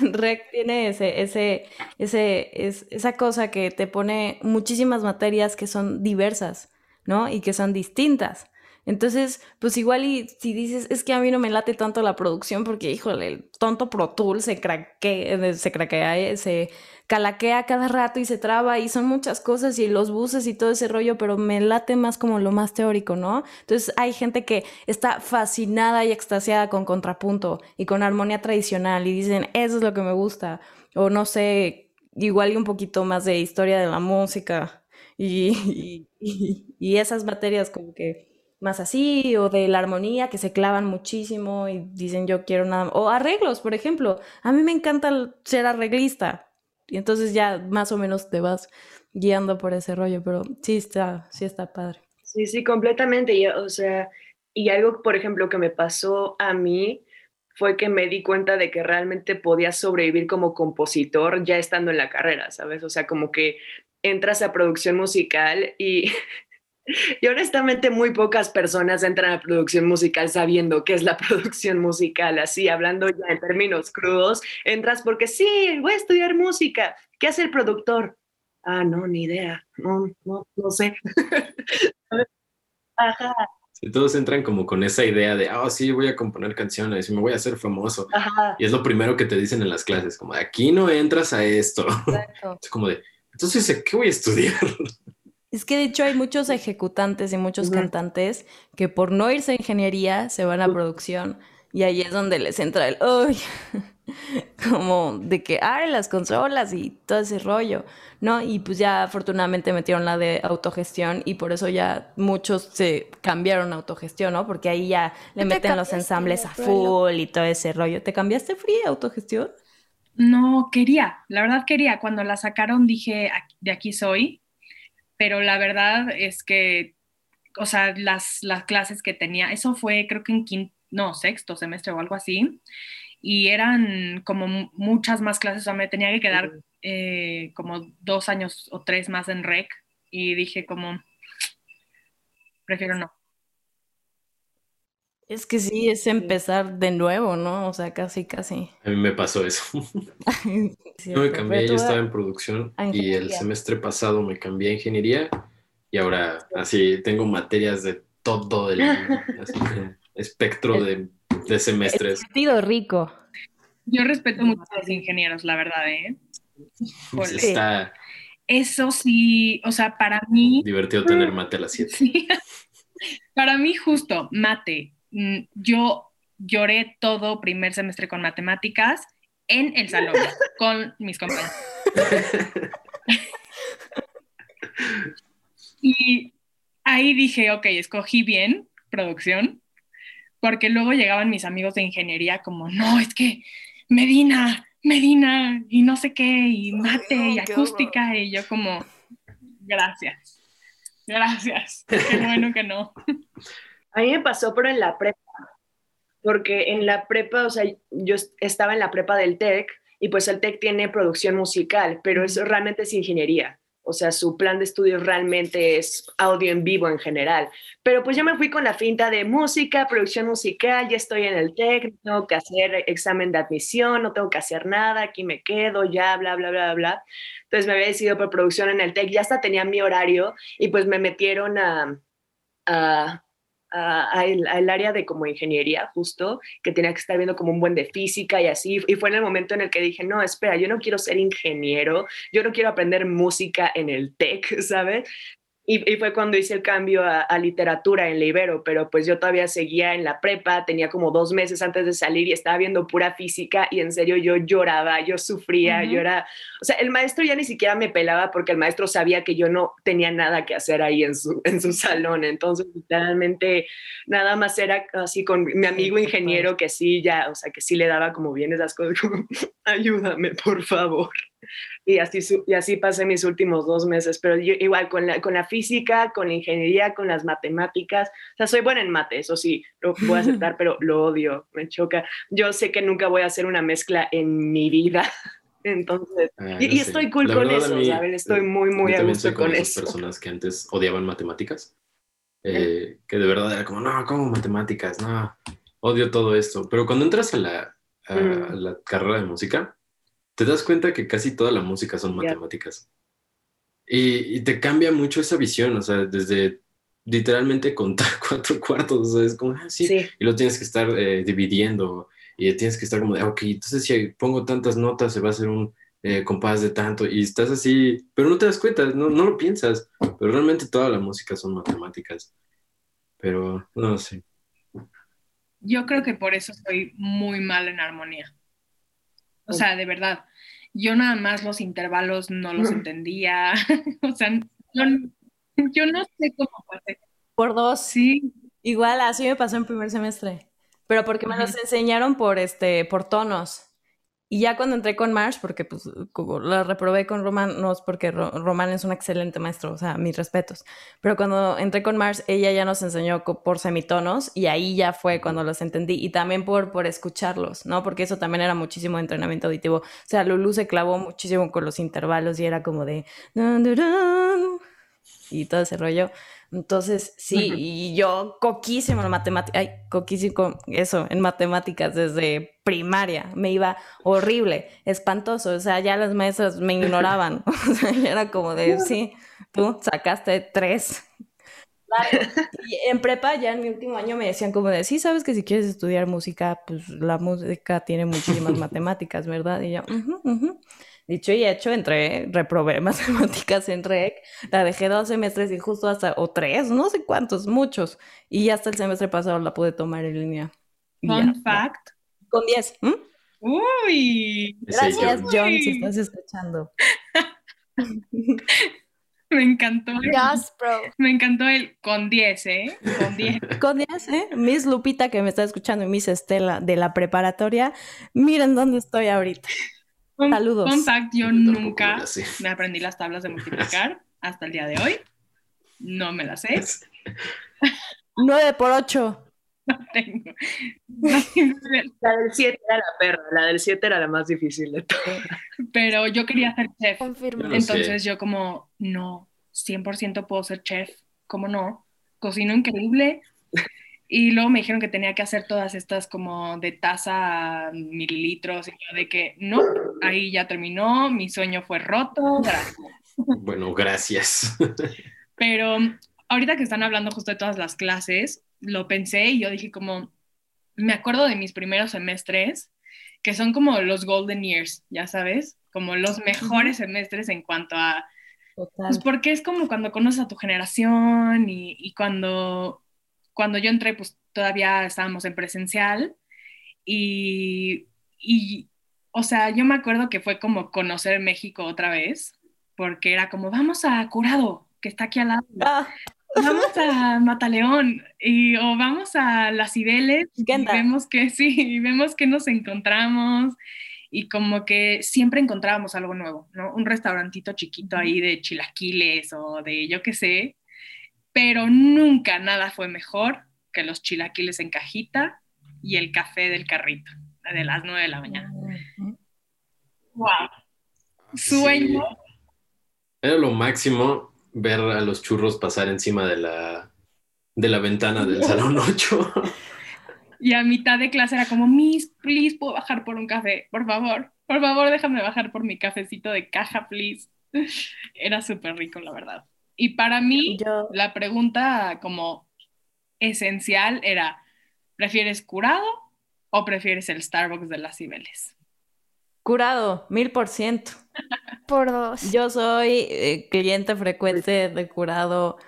Rec tiene ese, ese, ese, es, esa cosa que te pone muchísimas materias que son diversas, ¿no? Y que son distintas. Entonces, pues igual y si dices, es que a mí no me late tanto la producción porque, híjole, el tonto Pro Tool se craquea, se craquea, eh, se calaquea cada rato y se traba y son muchas cosas y los buses y todo ese rollo, pero me late más como lo más teórico, ¿no? Entonces hay gente que está fascinada y extasiada con contrapunto y con armonía tradicional y dicen, eso es lo que me gusta, o no sé, igual y un poquito más de historia de la música y, y, esas materias como que más así, o de la armonía, que se clavan muchísimo y dicen yo quiero nada, o arreglos, por ejemplo. A mí me encanta ser arreglista, y entonces ya más o menos te vas guiando por ese rollo, pero sí está, sí está padre. Sí, sí, completamente. Y, o sea, y algo, por ejemplo, que me pasó a mí fue que me di cuenta de que realmente podía sobrevivir como compositor ya estando en la carrera, ¿sabes? O sea, como que entras a producción musical y y honestamente muy pocas personas entran a producción musical sabiendo qué es la producción musical, así hablando ya en términos crudos, entras porque sí, voy a estudiar música. ¿Qué hace el productor? Ah, no, ni idea. No, no, no sé. Ajá. todos entran como con esa idea de, oh, sí, voy a componer canciones y me voy a hacer famoso. Y es lo primero que te dicen en las clases, como de aquí no entras a esto. Es como de, entonces, ¿qué voy a estudiar? Es que de hecho hay muchos ejecutantes y muchos cantantes que por no irse a ingeniería se van a producción y ahí es donde les entra el uy, como de que ay las consolas y todo ese rollo, ¿no? Y pues ya afortunadamente metieron la de autogestión y por eso ya muchos se cambiaron a autogestión, ¿no? Porque ahí ya le meten los ensambles a full y todo ese rollo. ¿Te cambiaste free autogestión? No, quería, la verdad quería. Cuando la sacaron dije, de aquí soy, pero la verdad es que, o sea, las, las clases que tenía, eso fue creo que en quinto, no, sexto semestre o algo así, y eran como muchas más clases, o sea, me tenía que quedar eh, como dos años o tres más en REC, y dije como, prefiero no. Es que sí, es empezar de nuevo, ¿no? O sea, casi, casi. A mí me pasó eso. no me cambié, yo estaba en producción y el semestre pasado me cambié a ingeniería y ahora así tengo materias de todo el espectro de, de semestres. sentido rico. Yo respeto mucho a los ingenieros, la verdad, ¿eh? Pues está... Eso sí, o sea, para mí... Divertido tener mate a las 7. Para mí, justo, mate, yo lloré todo primer semestre con matemáticas en el salón con mis compañeros. y ahí dije, ok, escogí bien producción, porque luego llegaban mis amigos de ingeniería como, no, es que Medina, Medina, y no sé qué, y mate, y acústica, y yo como, gracias, gracias, qué bueno que no. A mí me pasó, pero en la prepa, porque en la prepa, o sea, yo estaba en la prepa del TEC y pues el TEC tiene producción musical, pero eso realmente es ingeniería. O sea, su plan de estudios realmente es audio en vivo en general. Pero pues yo me fui con la finta de música, producción musical, ya estoy en el TEC, no tengo que hacer examen de admisión, no tengo que hacer nada, aquí me quedo, ya, bla, bla, bla, bla. Entonces me había decidido por producción en el TEC, ya hasta tenía mi horario y pues me metieron a, al área de como ingeniería justo, que tenía que estar viendo como un buen de física y así, y fue en el momento en el que dije, no, espera, yo no quiero ser ingeniero, yo no quiero aprender música en el TEC, ¿sabes? Y, fue cuando hice el cambio a, literatura en la pero pues yo todavía seguía en la prepa, tenía como dos meses antes de salir y estaba viendo pura física y en serio yo lloraba, yo sufría, yo era, o sea, el maestro ya ni siquiera me pelaba porque el maestro sabía que yo no tenía nada que hacer ahí en su, en su salón, entonces literalmente nada más era así con mi amigo ingeniero que sí, ya, o sea, que sí le daba como bien esas cosas, como, ayúdame, por favor. Y así, y así pasé mis últimos dos meses, pero yo, igual con la, con la física, con la ingeniería, con las matemáticas, o sea, soy buena en mate, eso sí, lo puedo aceptar, pero lo odio, me choca. Yo sé que nunca voy a hacer una mezcla en mi vida, entonces, ah, y, estoy cool con eso, ¿sabes? Estoy muy, muy a gusto con, con esas personas que antes odiaban matemáticas, eh, que de verdad era como, no, ¿cómo matemáticas? No, odio todo esto. Pero cuando entras a la, a mm. la carrera de música, te das cuenta que casi toda la música son matemáticas. Y, te cambia mucho esa visión, o sea, desde literalmente contar cuatro cuartos, o sea, es como, ah, sí, y lo tienes que estar eh, dividiendo, y tienes que estar como de, ok, entonces si pongo tantas notas, se va a hacer un eh, compás de tanto, y estás así, pero no te das cuenta, no, no lo piensas, pero realmente toda la música son matemáticas. Pero, no sé. Yo creo que por eso estoy muy mal en armonía. O sea, de verdad, yo nada más los intervalos no los entendía. o sea, yo, no sé cómo pasé. Por dos. Sí. Igual, así me pasó en primer semestre. Pero porque me los enseñaron por este, por tonos. Y ya cuando entré con Marsh, porque pues la reprobé con Roman, no es porque Roman es un excelente maestro, o sea, mis respetos. Pero cuando entré con Marsh, ella ya nos enseñó por semitonos y ahí ya fue cuando los entendí. Y también por, por escucharlos, ¿no? Porque eso también era muchísimo entrenamiento auditivo. O sea, Lulu se clavó muchísimo con los intervalos y era como de... Y todo ese rollo. Entonces, sí, y yo coquísimo en matemáticas, ay, coquísimo, eso, en matemáticas desde primaria, me iba horrible, espantoso, o sea, ya las maestras me ignoraban, o sea, era como de, sí, tú sacaste tres. Y en prepa, ya en mi último año, me decían como de, sí, sabes que si quieres estudiar música, pues la música tiene muchísimas matemáticas, ¿verdad? Y yo, uh Dicho y hecho, entré, reprobé matemáticas en REC, la dejé dos semestres y justo hasta, o tres, no sé cuántos, muchos. Y hasta el semestre pasado la pude tomar en línea. Fun fact. Con 10. Uy. Gracias, John, si estás escuchando. Me encantó. bro. Me encantó el con 10, ¿eh? Con 10. Con 10, ¿eh? Miss Lupita, que me está escuchando, y Miss Estela de la preparatoria. Miren dónde estoy ahorita. Saludos. Fun fact, yo nunca me aprendí las tablas de multiplicar hasta el día de hoy. No me las sé. 9 por 8. No tengo. la del 7 era la perra, la del 7 era la más difícil de todo. Pero yo quería ser chef. Entonces yo como, no, 100% puedo ser chef. ¿Cómo no? Cocino increíble. Y luego me dijeron que tenía que hacer todas estas como de taza mililitros y yo de que no, ahí ya terminó, mi sueño fue roto, gracias. Bueno, gracias. Pero ahorita que están hablando justo de todas las clases, lo pensé y yo dije como, me acuerdo de mis primeros semestres, que son como los golden years, ya sabes, como los mejores semestres en cuanto a... Pues porque es como cuando conoces a tu generación y, y cuando cuando yo entré, pues todavía estábamos en presencial y, y, o sea, yo me acuerdo que fue como conocer México otra vez, porque era como, vamos a Curado, que está aquí al lado. Ah. Vamos a Mataleón y, o vamos a Las Cibeles y vemos que sí, y vemos que nos encontramos y como que siempre encontrábamos algo nuevo, ¿no? Un restaurantito chiquito ahí de chilaquiles o de yo qué sé, pero nunca nada fue mejor que los chilaquiles en cajita y el café del carrito de las 9 de la mañana. ¡Wow! Sueño. Era lo máximo ver a los churros pasar encima de la, de la ventana del salón 8. Y a mitad de clase era como, Miss, please, ¿puedo bajar por un café? Por favor, por favor, déjame bajar por mi cafecito de caja, please. Era súper rico, la verdad. Y para mí, la pregunta como esencial era, ¿prefieres curado o prefieres el Starbucks de las Cibeles? Curado, mil por ciento. Por dos. Yo soy eh, cliente frecuente de curado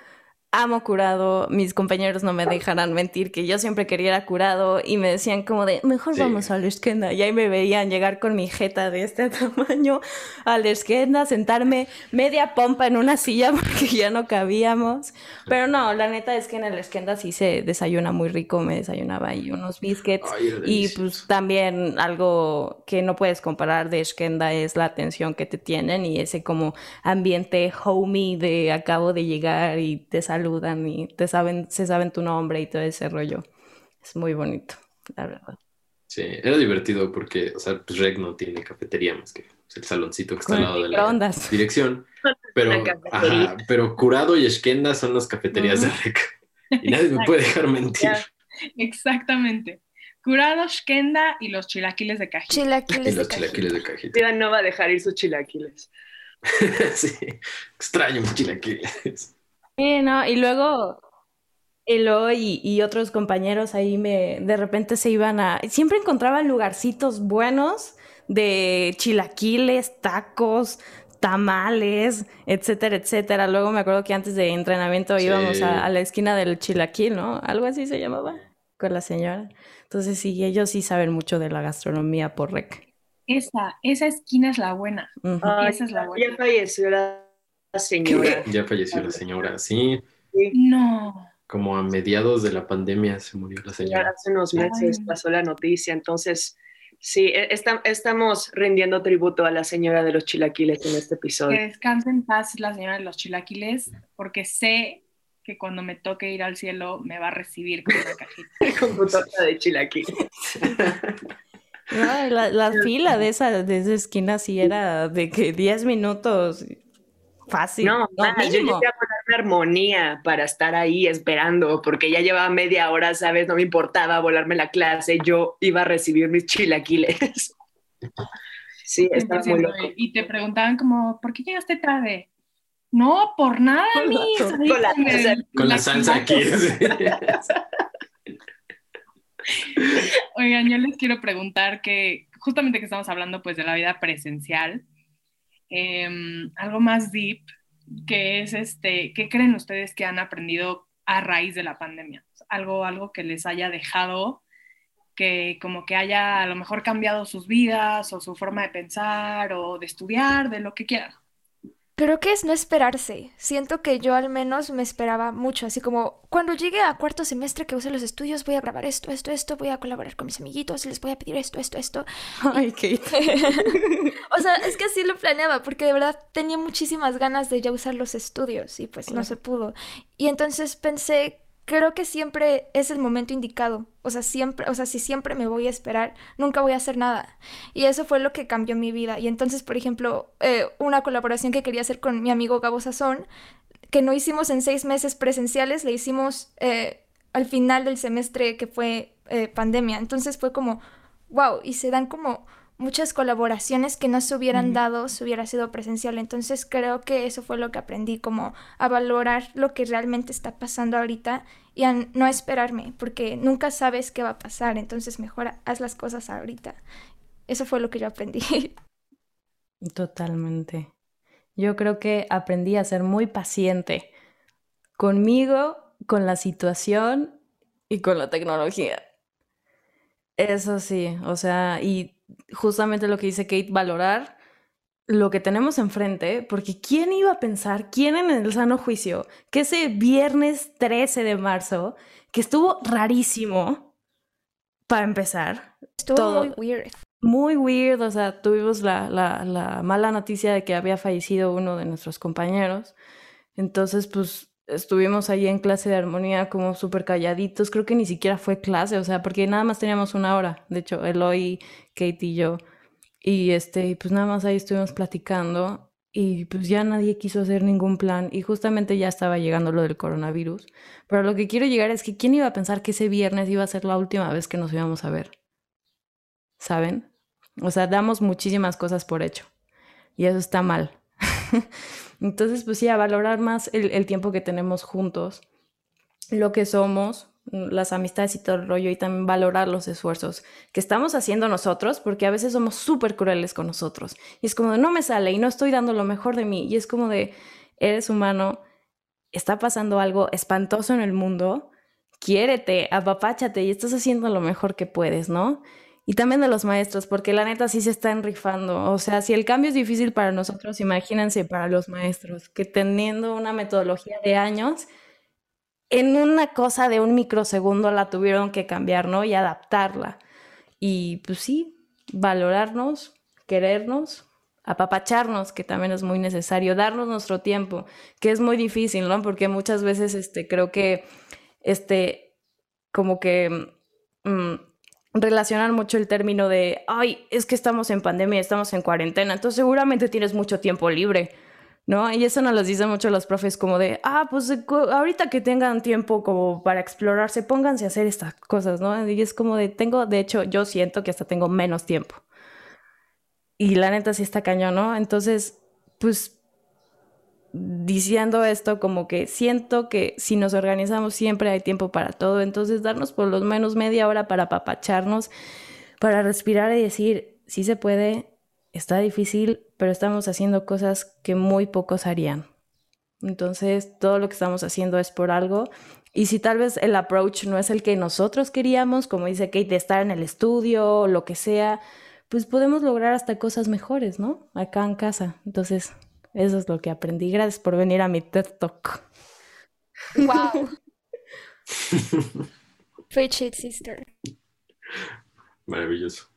amo curado, mis compañeros no me dejarán mentir que yo siempre quería curado y me decían como de, mejor vamos a la esquina. Y ahí me veían llegar con mi jeta de este tamaño a la esquina, sentarme media pompa en una silla porque ya no cabíamos. Pero no, la neta es que en el esquina sí se desayuna muy rico, me desayunaba ahí unos biscuits y pues también algo que no puedes comparar de esquina es la atención que te tienen y ese como ambiente homey de acabo de llegar y te saludo saludan y te saben, se saben tu nombre y todo ese rollo. Es muy bonito, la verdad. Sí, era divertido porque, o sea, pues Rec no tiene cafetería más que el saloncito que está al lado de la dirección. Pero, pero Curado y Esquenda son las cafeterías de Rec. Y nadie me puede dejar mentir. Exactamente. Curado, Esquenda y los chilaquiles de cajita. Chilaquiles y los chilaquiles de cajita. no va a dejar ir sus chilaquiles. sí, extraño mis chilaquiles. Sí, no, y luego Eloy y, otros compañeros ahí me de repente se iban a. Siempre encontraban lugarcitos buenos de chilaquiles, tacos, tamales, etcétera, etcétera. Luego me acuerdo que antes de entrenamiento íbamos a, la esquina del chilaquil, ¿no? Algo así se llamaba, con la señora. Entonces sí, ellos sí saben mucho de la gastronomía por rec. Esa, esa esquina es la buena. esa es la buena. Ya señora. Ya falleció la señora, sí. No. Como a mediados de la pandemia se murió la señora. hace unos meses pasó la noticia, entonces sí, e, estamos rindiendo tributo a la señora de los chilaquiles en este episodio. Que descanse en paz la señora de los chilaquiles, porque sé que cuando me toque ir al cielo me va a recibir con una cajita. con torta de chilaquiles. la, fila de esa, de esa esquina sí era de que 10 minutos Fácil. No, yo llegué a ponerme armonía para estar ahí esperando, porque ya llevaba media hora, ¿sabes? No me importaba volarme la clase, yo iba a recibir mis chilaquiles. sí, estaba muy loco. Y te preguntaban como, ¿por qué llegaste tarde? No, por nada, mis. Con, la, con la, salsa aquí. Oigan, yo les quiero preguntar que justamente que estamos hablando pues de la vida presencial, Em, algo más deep, que es este, ¿qué creen ustedes que han aprendido a raíz de la pandemia? Algo, algo que les haya dejado, que como que haya a lo mejor cambiado sus vidas o su forma de pensar o de estudiar, de lo que quieran. Creo que es no esperarse. Siento que yo al menos me esperaba mucho, así como cuando llegue a cuarto semestre que use los estudios, voy a grabar esto, esto, esto, voy a colaborar con mis amiguitos, les voy a pedir esto, esto, esto. Ay, Kate. o sea, es que así lo planeaba, porque de verdad tenía muchísimas ganas de ya usar los estudios y pues no se pudo. Y entonces pensé creo que siempre es el momento indicado. O sea, siempre, o sea, si siempre me voy a esperar, nunca voy a hacer nada. Y eso fue lo que cambió mi vida. Y entonces, por ejemplo, eh, una colaboración que quería hacer con mi amigo Gabo Sazón, que no hicimos en seis meses presenciales, le hicimos eh, al final del semestre que fue eh, pandemia. Entonces fue como, wow, y se dan como muchas colaboraciones que no se hubieran dado si hubiera sido presencial. Entonces creo que eso fue lo que aprendí, como a valorar lo que realmente está pasando ahorita y a no esperarme, porque nunca sabes qué va a pasar. Entonces mejor haz las cosas ahorita. Eso fue lo que yo aprendí. Totalmente. Yo creo que aprendí a ser muy paciente conmigo, con la situación y con la tecnología. Eso sí, o sea, y justamente lo que dice Kate, valorar lo que tenemos enfrente, porque ¿quién iba a pensar, quién en el sano juicio, que ese viernes 13 de marzo, que estuvo rarísimo, para empezar. Estuvo muy weird. Muy weird, o sea, tuvimos la, la, la mala noticia de que había fallecido uno de nuestros compañeros. Entonces, pues estuvimos ahí en clase de armonía como súper calladitos, creo que ni siquiera fue clase, o sea, porque nada más teníamos una hora, de hecho, Eloy, Kate y yo, y este, pues nada más ahí estuvimos platicando y pues ya nadie quiso hacer ningún plan y justamente ya estaba llegando lo del coronavirus, pero lo que quiero llegar es que quién iba a pensar que ese viernes iba a ser la última vez que nos íbamos a ver, ¿saben? O sea, damos muchísimas cosas por hecho y eso está mal. Entonces, pues sí, a valorar más el, tiempo que tenemos juntos, lo que somos, las amistades y todo el rollo y también valorar los esfuerzos que estamos haciendo nosotros, porque a veces somos súper crueles con nosotros. Y es como no me sale y no estoy dando lo mejor de mí. Y es como de, eres humano, está pasando algo espantoso en el mundo, quiérete, apapáchate y estás haciendo lo mejor que puedes, ¿no? Y también de los maestros, porque la neta sí se están rifando. O sea, si el cambio es difícil para nosotros, imagínense para los maestros, que teniendo una metodología de años, en una cosa de un microsegundo la tuvieron que cambiar, ¿no? Y adaptarla. Y pues sí, valorarnos, querernos, apapacharnos, que también es muy necesario, darnos nuestro tiempo, que es muy difícil, ¿no? Porque muchas veces este, creo que, este, como que... Mm, relacionar mucho el término de, ay, es que estamos en pandemia, estamos en cuarentena, entonces seguramente tienes mucho tiempo libre, ¿no? Y eso nos lo dicen mucho los profes como de, ah, pues ahorita que tengan tiempo como para explorarse, pónganse a hacer estas cosas, ¿no? Y es como de, tengo, de hecho, yo siento que hasta tengo menos tiempo. Y la neta sí está cañón, ¿no? Entonces, pues diciendo esto como que siento que si nos organizamos siempre hay tiempo para todo, entonces darnos por lo menos media hora para apapacharnos, para respirar y decir, sí se puede, está difícil, pero estamos haciendo cosas que muy pocos harían. Entonces, todo lo que estamos haciendo es por algo. Y si tal vez el approach no es el que nosotros queríamos, como dice Kate, de estar en el estudio lo que sea, pues podemos lograr hasta cosas mejores, ¿no? Acá en casa. Entonces, eso es lo que aprendí. Gracias por venir a mi TED Talk. Wow. Preach it, sister. Maravilloso.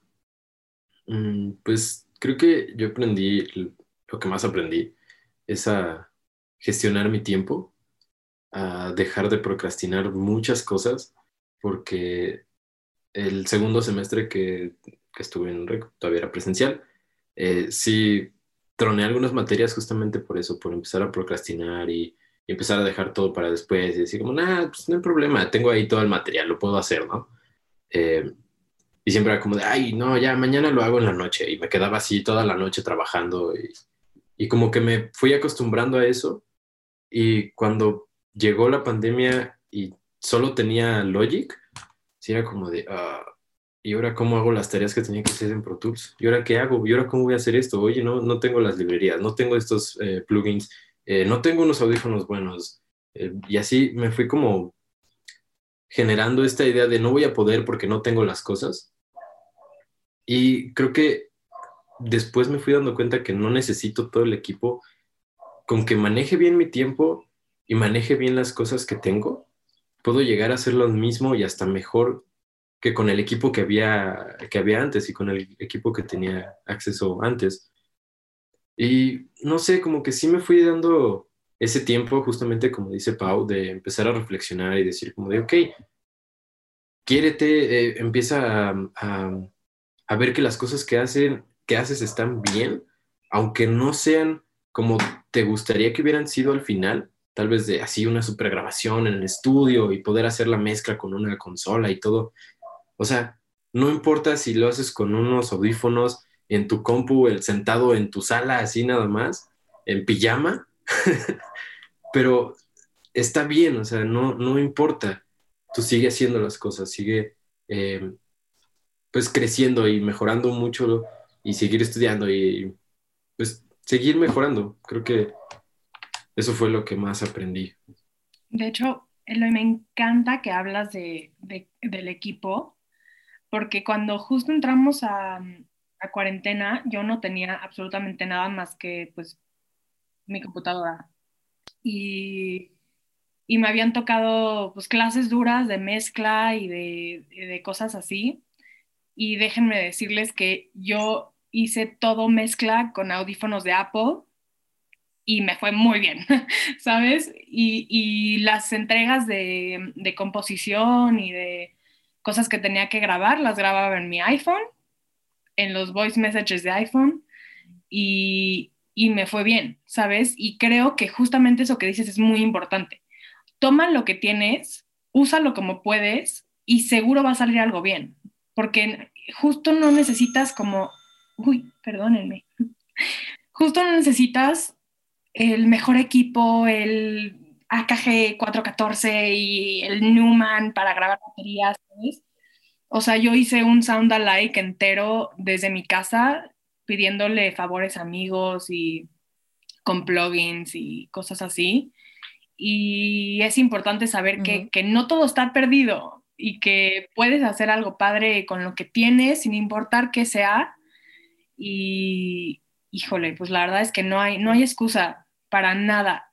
Mm, pues creo que yo aprendí, lo que más aprendí es a gestionar mi tiempo, a dejar de procrastinar muchas cosas, porque el segundo semestre que, estuve en REC todavía era presencial, eh, sí troné algunas materias justamente por eso, por empezar a procrastinar y, empezar a dejar todo para después y decir como, nada, pues no hay problema, tengo ahí todo el material, lo puedo hacer, ¿no? Eh, y siempre era como de, ay, no, ya mañana lo hago en la noche y me quedaba así toda la noche trabajando y, y como que me fui acostumbrando a eso y cuando llegó la pandemia y solo tenía Logic, sí era como de, ah, ¿y ahora cómo hago las tareas que tenía que hacer en Pro Tools? ¿Y ahora qué hago? ¿Y ahora cómo voy a hacer esto? Oye, no, no tengo las librerías, no tengo estos eh, plugins, eh, no tengo unos audífonos buenos. Eh, y así me fui como generando esta idea de no voy a poder porque no tengo las cosas. Y creo que después me fui dando cuenta que no necesito todo el equipo. Con que maneje bien mi tiempo y maneje bien las cosas que tengo, puedo llegar a hacer lo mismo y hasta mejor que con el equipo que había, que había antes y con el equipo que tenía acceso antes. Y no sé, como que sí me fui dando ese tiempo, justamente como dice Pau, de empezar a reflexionar y decir como de, ok, quiérete, eh, empieza a, a, ver que las cosas que, hacen, que haces están bien, aunque no sean como te gustaría que hubieran sido al final, tal vez de así una supergrabación en el estudio y poder hacer la mezcla con una consola y todo, o sea, no importa si lo haces con unos audífonos en tu compu, el sentado en tu sala, así nada más, en pijama, pero está bien, o sea, no, no importa. Tú sigue haciendo las cosas, sigue eh, pues creciendo y mejorando mucho y seguir estudiando y pues seguir mejorando. Creo que eso fue lo que más aprendí. De hecho, me encanta que hablas de, del equipo, porque cuando justo entramos a, cuarentena, yo no tenía absolutamente nada más que pues mi computadora. Y, me habían tocado pues clases duras de mezcla y de, de cosas así. Y déjenme decirles que yo hice todo mezcla con audífonos de Apple y me fue muy bien, ¿sabes? Y, y las entregas de, de, composición y de cosas que tenía que grabar, las grababa en mi iPhone, en los voice messages de iPhone y, y me fue bien, ¿sabes? Y creo que justamente eso que dices es muy importante. Toma lo que tienes, úsalo como puedes y seguro va a salir algo bien, porque justo no necesitas como, uy, perdónenme, justo no necesitas el mejor equipo, el AKG 414 y el Newman para grabar baterías, ¿sabes? O sea, yo hice un sound alike entero desde mi casa pidiéndole favores a amigos y con plugins y cosas así. Y es importante saber que, que no todo está perdido y que puedes hacer algo padre con lo que tienes sin importar qué sea. Y híjole, pues la verdad es que no hay, no hay excusa para nada.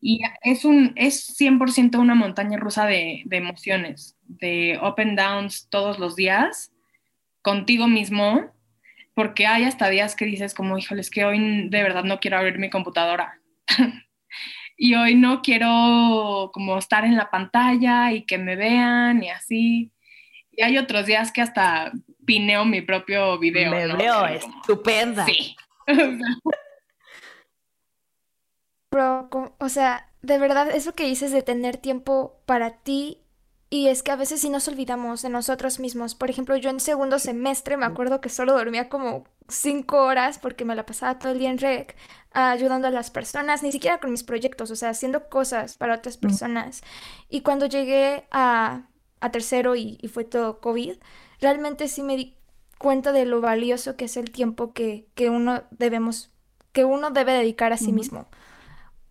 Y es, un, es 100% una montaña rusa de, de emociones, de up and downs todos los días, contigo mismo, porque hay hasta días que dices como, híjole, es que hoy de verdad no quiero abrir mi computadora. y hoy no quiero como estar en la pantalla y que me vean y así. Y hay otros días que hasta pineo mi propio video. Me veo estupenda. Sí. Pero, o sea, de verdad, eso que dices de tener tiempo para ti, y es que a veces sí nos olvidamos de nosotros mismos. Por ejemplo, yo en segundo semestre me acuerdo que solo dormía como cinco horas porque me la pasaba todo el día en rec, ayudando a las personas, ni siquiera con mis proyectos, o sea, haciendo cosas para otras personas. Y cuando llegué a, a tercero y, y, fue todo COVID, realmente sí me di cuenta de lo valioso que es el tiempo que, que uno debemos, que uno debe dedicar a sí mismo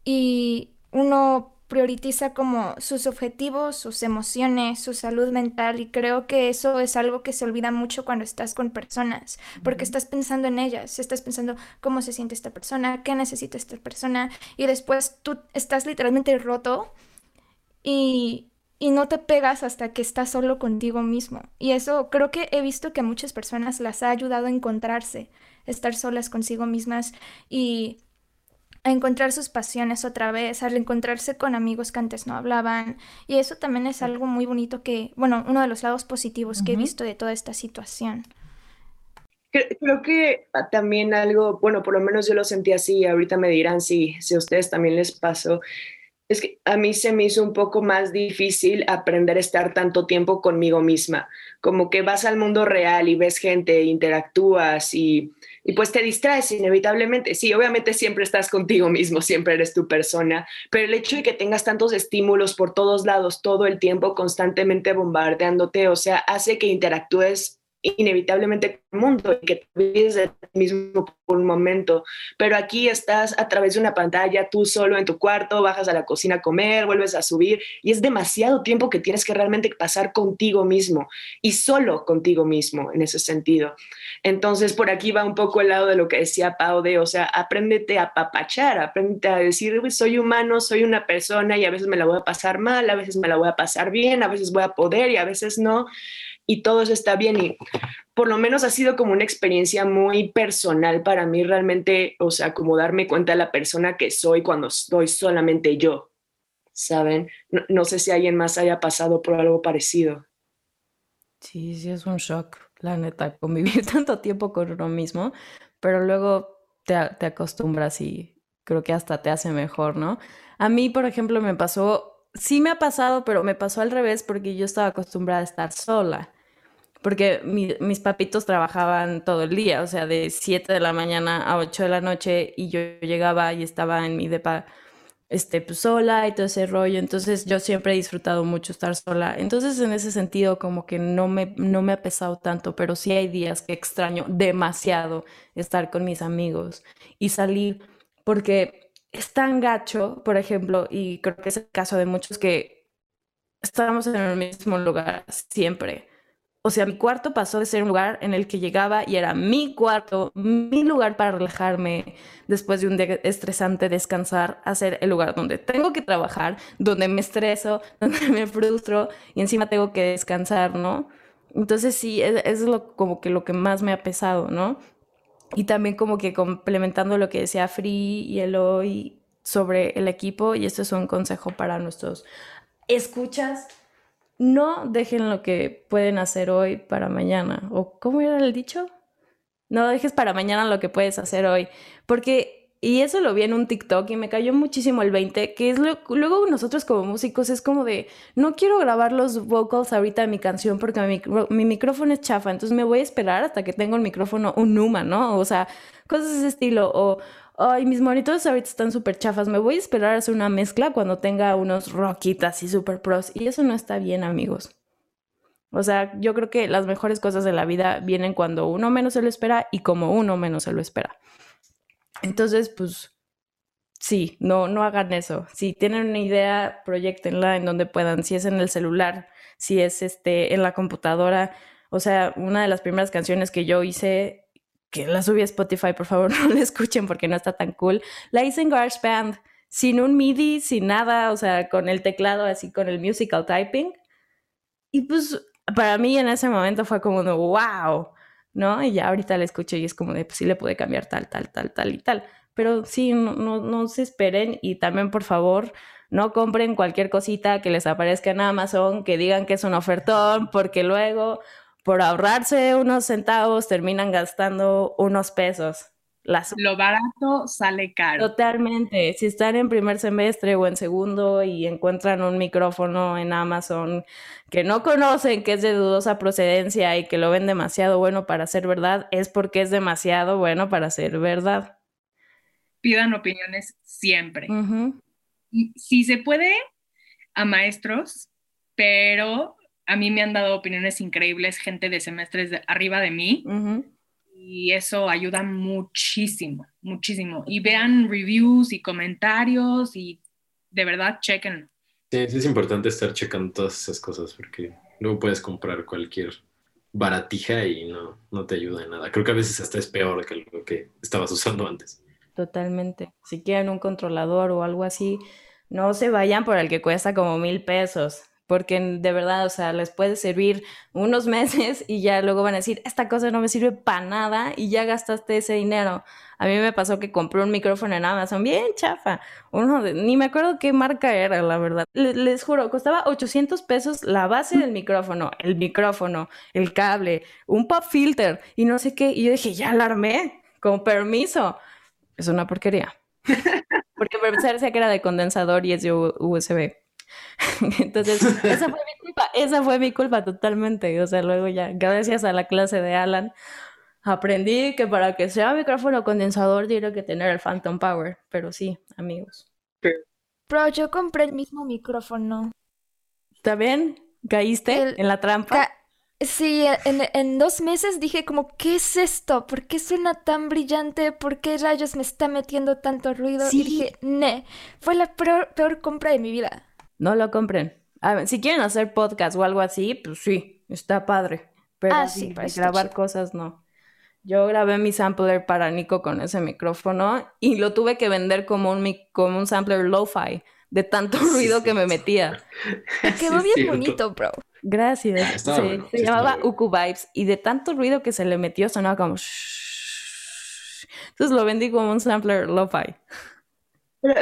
y uno prioriza como sus objetivos, sus emociones, su salud mental y creo que eso es algo que se olvida mucho cuando estás con personas, porque estás pensando en ellas, estás pensando cómo se siente esta persona, qué necesita esta persona y después tú estás literalmente roto y, y no te pegas hasta que estás solo contigo mismo. Y eso creo que he visto que a muchas personas las ha ayudado a encontrarse, estar solas consigo mismas y a encontrar sus pasiones otra vez, al encontrarse con amigos que antes no hablaban. Y eso también es algo muy bonito que, bueno, uno de los lados positivos que he visto de toda esta situación. Creo que también algo, bueno, por lo menos yo lo sentí así, ahorita me dirán si, si a ustedes también les pasó, es que a mí se me hizo un poco más difícil aprender a estar tanto tiempo conmigo misma, como que vas al mundo real y ves gente, interactúas y y pues te distraes inevitablemente. Sí, obviamente siempre estás contigo mismo, siempre eres tu persona, pero el hecho de que tengas tantos estímulos por todos lados todo el tiempo, constantemente bombardeándote, o sea, hace que interactúes inevitablemente el mundo y que te olvides de ti mismo por un momento. Pero aquí estás a través de una pantalla, tú solo en tu cuarto, bajas a la cocina a comer, vuelves a subir y es demasiado tiempo que tienes que realmente pasar contigo mismo y solo contigo mismo en ese sentido. Entonces, por aquí va un poco el lado de lo que decía Pau de, o sea, apréndete a papachar, apréndete a decir, soy humano, soy una persona y a veces me la voy a pasar mal, a veces me la voy a pasar bien, a veces voy a poder y a veces no y todo eso está bien y por lo menos ha sido como una experiencia muy personal para mí realmente, o sea, como darme cuenta de la persona que soy cuando estoy solamente yo, ¿saben? No, sé si alguien más haya pasado por algo parecido. Sí, sí, es un shock, la neta, convivir tanto tiempo con uno mismo, pero luego te, te acostumbras y creo que hasta te hace mejor, ¿no? A mí, por ejemplo, me pasó, sí me ha pasado, pero me pasó al revés porque yo estaba acostumbrada a estar sola porque mis papitos trabajaban todo el día, o sea, de 7 de la mañana a 8 de la noche y yo llegaba y estaba en mi depa este, pues, sola y todo ese rollo, entonces yo siempre he disfrutado mucho estar sola, entonces en ese sentido como que no me, no me ha pesado tanto, pero sí hay días que extraño demasiado estar con mis amigos y salir, porque es tan gacho, por ejemplo, y creo que es el caso de muchos que estamos en el mismo lugar siempre o sea, mi cuarto pasó de ser un lugar en el que llegaba y era mi cuarto, mi lugar para relajarme después de un día estresante, descansar, a ser el lugar donde tengo que trabajar, donde me estreso, donde me frustro y encima tengo que descansar, ¿no? Entonces sí, es, es lo, como que lo que más me ha pesado, ¿no? Y también como que complementando lo que decía Free y Eloy sobre el equipo, y esto es un consejo para nuestros escuchas, no dejen lo que pueden hacer hoy para mañana. ¿O cómo era el dicho? No dejes para mañana lo que puedes hacer hoy. Porque, y eso lo vi en un TikTok y me cayó muchísimo el 20, que es lo, luego nosotros como músicos es como de, no quiero grabar los vocals ahorita de mi canción porque mi, mi micrófono es chafa, entonces me voy a esperar hasta que tenga el micrófono un Numa, ¿no? O sea, cosas de ese estilo. O, ay, mis monitores ahorita están súper chafas, me voy a esperar a hacer una mezcla cuando tenga unos rockitas y super pros. Y eso no está bien, amigos. O sea, yo creo que las mejores cosas de la vida vienen cuando uno menos se lo espera y como uno menos se lo espera. Entonces, pues sí, no, no hagan eso. Si tienen una idea, proyectenla en donde puedan. Si es en el celular, si es este, en la computadora. O sea, una de las primeras canciones que yo hice, que la subí a Spotify, por favor, no la escuchen porque no está tan cool. La hice en GarageBand, sin un MIDI, sin nada, o sea, con el teclado así, con el musical typing. Y pues para mí en ese momento fue como de wow, ¿no? Y ya ahorita la escucho y es como de, pues sí le pude cambiar tal, tal, tal, tal y tal. Pero sí, no, no, no se esperen y también por favor no compren cualquier cosita que les aparezca en Amazon, que digan que es un ofertón, porque luego por ahorrarse unos centavos terminan gastando unos pesos. Lo barato sale caro. Totalmente. Si están en primer semestre o en segundo y encuentran un micrófono en Amazon que no conocen, que es de dudosa procedencia y que lo ven demasiado bueno para ser verdad, es porque es demasiado bueno para ser verdad. Pidan opiniones siempre. Si se puede, a maestros, pero a mí me han dado opiniones increíbles, gente de semestres de arriba de mí y eso ayuda muchísimo, muchísimo. Y vean reviews y comentarios y de verdad chequen. Sí, es importante estar checando todas esas cosas porque luego puedes comprar cualquier baratija y no, no te ayuda en nada. Creo que a veces hasta es peor que lo que estabas usando antes. Totalmente. Si quieren un controlador o algo así, no se vayan por el que cuesta como mil pesos porque de verdad, o sea, les puede servir unos meses y ya luego van a decir, esta cosa no me sirve para nada y ya gastaste ese dinero. A mí me pasó que compré un micrófono en Amazon, bien chafa, uno ni me acuerdo qué marca era, la verdad. Les, juro, costaba 800 pesos la base del micrófono, el micrófono, el cable, un pop filter y no sé qué. Y yo dije, ya alarmé, con permiso. Es una porquería. Porque pensé que era de condensador y es de USB. Entonces, esa fue mi culpa, esa fue mi culpa totalmente. O sea, luego ya, gracias a la clase de Alan, aprendí que para que sea micrófono condensador tiene que tener el Phantom Power. Pero sí, amigos. Pero yo compré el mismo micrófono. ¿Está bien? ¿Caíste en la trampa? Sí, en, en, dos meses dije como, ¿qué es esto? ¿Por qué suena tan brillante? ¿Por qué rayos me está metiendo tanto ruido? Y dije, ne, fue la peor, peor compra de mi vida no lo compren. A ver, si quieren hacer podcast o algo así, pues sí, está padre. Pero ah, sí, para grabar cosas no. Yo grabé mi sampler para Nico con ese micrófono y lo tuve que vender como un, como un sampler lo-fi de tanto ruido que me metía. Quedó bien bonito, bro. Gracias. Ah, se llamaba Uku Vibes y de tanto ruido que se le metió sonaba como... Entonces lo vendí como un sampler lo-fi.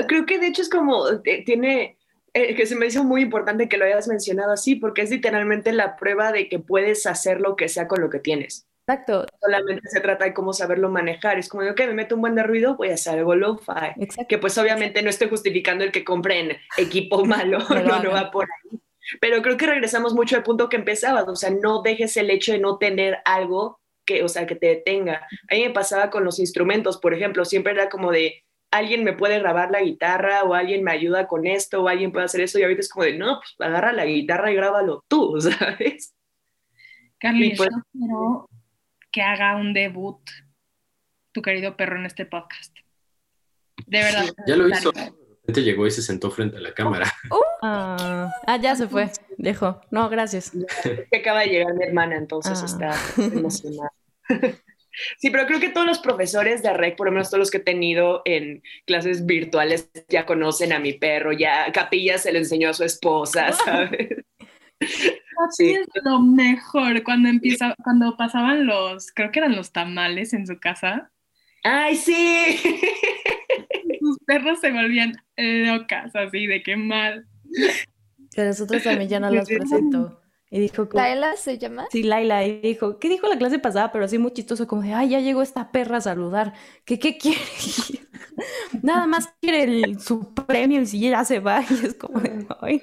creo que de hecho es como, eh, tiene, eh, que se me hizo muy importante que lo hayas mencionado así, porque es literalmente la prueba de que puedes hacer lo que sea con lo que tienes. Exacto. Solamente se trata de cómo saberlo manejar. Es como, ok, me meto un buen de ruido, voy a hacer algo lo-fi. Que pues obviamente no estoy justificando el que compren equipo malo, no, no va por ahí. Pero creo que regresamos mucho al punto que empezabas, o sea, no dejes el hecho de no tener algo que, o sea, que te detenga. A mí me pasaba con los instrumentos, por ejemplo, siempre era como de, alguien me puede grabar la guitarra o alguien me ayuda con esto o alguien puede hacer eso y ahorita es como de, no, pues agarra la guitarra y grábalo tú, ¿sabes? Carly, pues, yo quiero que haga un debut tu querido perro en este podcast. De verdad. Ya lo hizo. De llegó y se sentó frente a la cámara. Uh. Ah, ah, ya se fue. Dejó. No, gracias. acaba de llegar mi hermana, entonces ah. está emocionada. Sí, pero creo que todos los profesores de REC, por lo menos todos los que he tenido en clases virtuales, ya conocen a mi perro, ya Capilla se le enseñó a su esposa, ¿sabes? Sí. es lo mejor cuando empieza, cuando pasaban los, creo que eran los tamales en su casa. ¡Ay, sí! Sus perros se volvían locas, así de qué mal. Que nosotros también ya no los presentó. Y dijo, ¿Laila se llama? Sí, Laila. Y dijo, ¿qué dijo la clase pasada? Pero así muy chistoso, como de, ay, ya llegó esta perra a saludar. ¿Qué, qué quiere? Nada más quiere su premio y si ya se va. Y es como de, ay.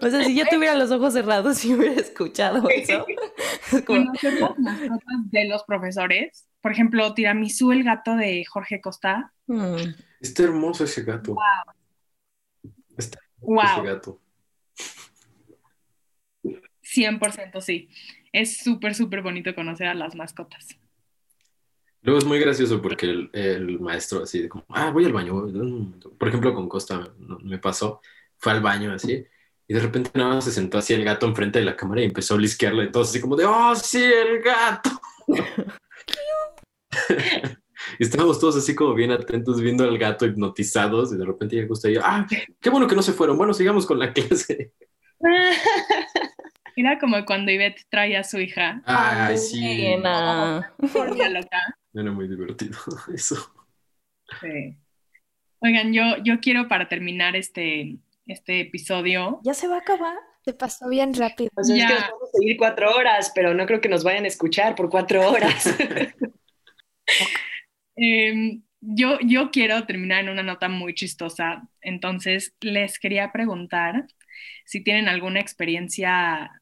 O sea, si yo tuviera los ojos cerrados y hubiera escuchado eso. Es como... de los profesores por ejemplo, Tiramisú, el gato de Jorge Costa. Mm. Está hermoso ese gato. Wow. Está wow. ese gato. 100% sí. Es súper, súper bonito conocer a las mascotas. Luego es muy gracioso porque el, el, maestro así de como, ah, voy al baño. Por ejemplo, con Costa me pasó, fue al baño así, y de repente nada más se sentó así el gato enfrente de la cámara y empezó a lisquearle todo así como de, oh, sí, el gato. y estábamos todos así como bien atentos viendo al gato hipnotizados y de repente ya Costa y yo, ah, qué bueno que no se fueron. Bueno, sigamos con la clase. Era como cuando Ivette trae a su hija. Ay, sí. loca. Era muy divertido eso. Sí. Oigan, yo, yo quiero para terminar este, este episodio. Ya se va a acabar. Se pasó bien rápido. O sea, es que nos vamos a seguir cuatro horas, pero no creo que nos vayan a escuchar por cuatro horas. Em, yo, yo quiero terminar en una nota muy chistosa. Entonces, les quería preguntar si tienen alguna experiencia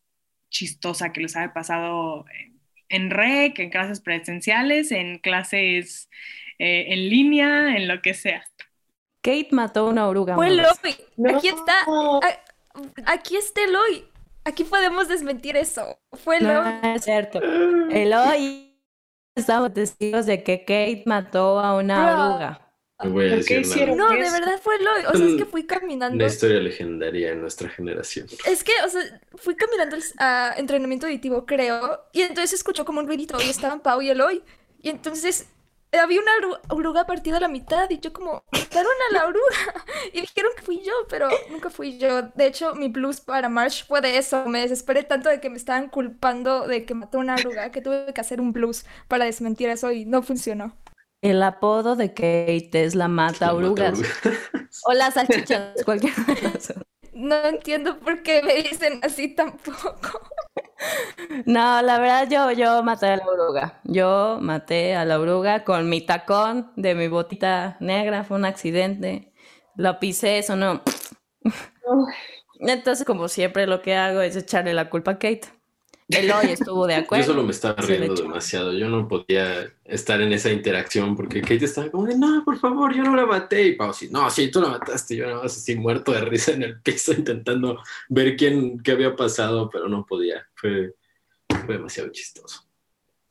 chistosa que les haya pasado en REC, en clases presenciales, en clases eh, en línea, en lo que sea. Kate mató una oruga. Fue Eloy. Aquí está. Aquí está Eloy. Aquí podemos desmentir eso. Fue Eloy. No, es cierto. Eloy. Estamos testigos de que Kate mató a una oruga. No voy a decir nada. No, de verdad fue Eloy. O sea, es que fui caminando. Una historia legendaria en nuestra generación. Es que, o sea, fui caminando a entrenamiento auditivo, creo. Y entonces escuchó como un ruidito y estaban Pau y Eloy. Y entonces había una oruga partida a la mitad y yo como, mataron a la oruga. Y dijeron que fui yo, pero nunca fui yo. De hecho, mi blues para March fue de eso. Me desesperé tanto de que me estaban culpando de que mató una oruga que tuve que hacer un blues para desmentir eso y no funcionó. El apodo de Kate es la mata orugas. o las salchichas, cualquier cosa. No entiendo por qué me dicen así tampoco. No, la verdad yo, yo maté a la oruga. Yo maté a la oruga con mi tacón de mi botita negra. Fue un accidente. Lo pisé, eso no. Entonces, como siempre, lo que hago es echarle la culpa a Kate. Eloy estuvo de acuerdo. Yo solo me estaba riendo demasiado. Yo no podía estar en esa interacción porque Kate estaba como de, no, por favor, yo no la maté. Y Pau, sí, no, sí, tú la mataste. Yo nada más así muerto de risa en el piso intentando ver quién, qué había pasado, pero no podía. Fue, fue demasiado chistoso.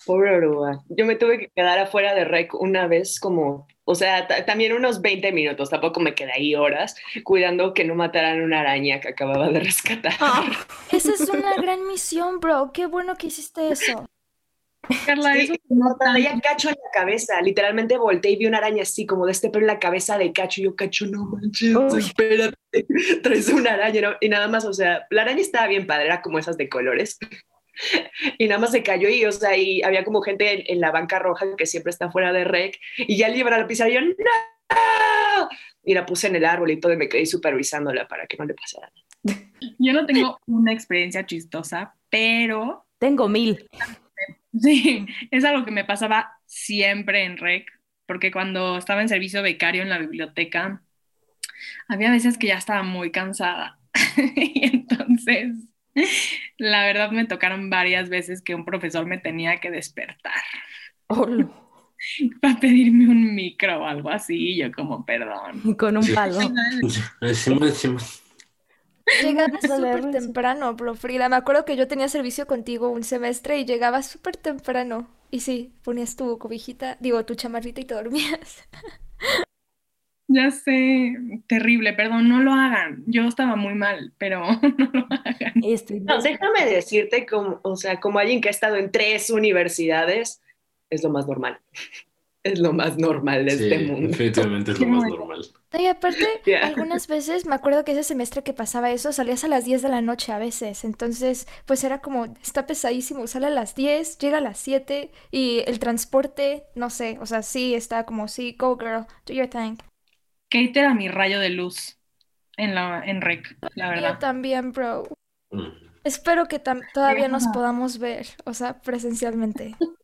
Pobre oruga. Yo me tuve que quedar afuera de Rec una vez como, o sea, también unos 20 minutos, tampoco me quedé ahí horas, cuidando que no mataran una araña que acababa de rescatar. Ah, esa es una gran misión, bro. Qué bueno que hiciste eso. Carla, sí, no traía cacho en la cabeza. Literalmente volteé y vi una araña así, como de este pelo en la cabeza de cacho. Y yo, cacho, no manches, espérate, traes una araña. Y nada más, o sea, la araña estaba bien padre, era como esas de colores y nada más se cayó y, o sea, y había como gente en, la banca roja que siempre está fuera de rec y ya le iban a pisar y yo, ¡no! Y la puse en el árbol y todo y me quedé supervisándola para que no le pasara Yo no tengo una experiencia chistosa, pero... Tengo mil. Sí, es algo que me pasaba siempre en rec, porque cuando estaba en servicio becario en la biblioteca, había veces que ya estaba muy cansada. y entonces la verdad me tocaron varias veces que un profesor me tenía que despertar. Para pedirme un micro o algo así, yo como, perdón. Con un palo. Llegabas súper temprano, bro Frida. Me acuerdo que yo tenía servicio contigo un semestre y llegabas súper temprano. Y sí, ponías tu cobijita, digo, tu chamarrita y te dormías. Ya sé, terrible, perdón, no lo hagan. Yo estaba muy mal, pero no lo hagan. No, déjame decirte, como, o sea, como alguien que ha estado en tres universidades, es lo más normal. Es lo más normal de este mundo. Definitivamente es lo más normal. Y aparte, algunas veces, me acuerdo que ese semestre que pasaba eso, salías a las 10 de la noche a veces. Entonces, pues era como, está pesadísimo, sale a las 10, llega a las 7 y el transporte, no sé, o sea, sí, está como, sí, go girl, do your thing. Kate era mi rayo de luz en, la, en REC, la verdad. Yo también, bro. Mm. Espero que todavía nos podamos ver, o sea, presencialmente.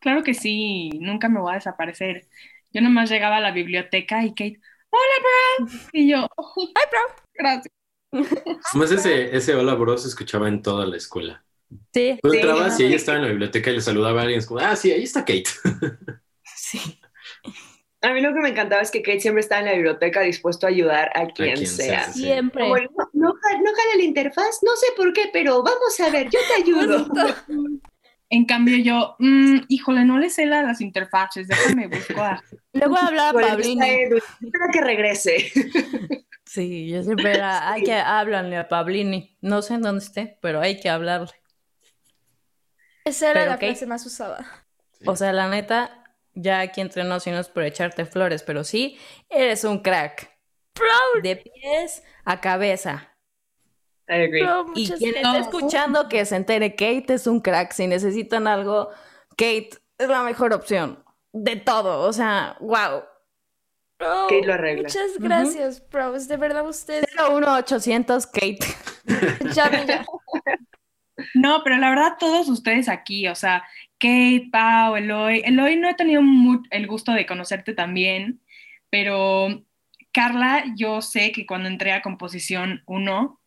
Claro que sí, nunca me voy a desaparecer. Yo nomás llegaba a la biblioteca y Kate, hola, bro. Y yo, ay, bro. Gracias. Además, ese, ese hola, bro se escuchaba en toda la escuela. Sí. Tú entrabas y ella estaba en la biblioteca y le saludaba a alguien, es como, ah, sí, ahí está Kate. Sí. A mí lo que me encantaba es que Kate siempre estaba en la biblioteca dispuesto a ayudar a quien, quien sea. sea, sí. Siempre. Como, no, no, no jala la interfaz, no sé por qué, pero vamos a ver, yo te ayudo. En cambio yo, mm, híjole, no le sé la- las interfaces, déjame buscar. Luego Pablini. está Edu, Espera que regrese. Sí, yo siempre era, hay que hablarle a Pablini. No sé en dónde esté, pero hay que hablarle. Esa era Pero la frase más usada. O sea, la neta, ya aquí entre nos y no es por echarte flores, pero sí, eres un crack. De pies a cabeza. I agree. Bro, Y quien está escuchando que se entere, Kate es un crack. Si necesitan algo, Kate es la mejor opción. De todo. O sea, wow. Bro, Kate lo arregla. Muchas gracias, bros. De verdad, ustedes 01800 Kate. llamen ya. No, pero la verdad todos ustedes aquí, o sea, Kate, Pau, Eloy. Eloy no he tenido el gusto de conocerte también, pero Carla, yo sé que cuando entré a composición 1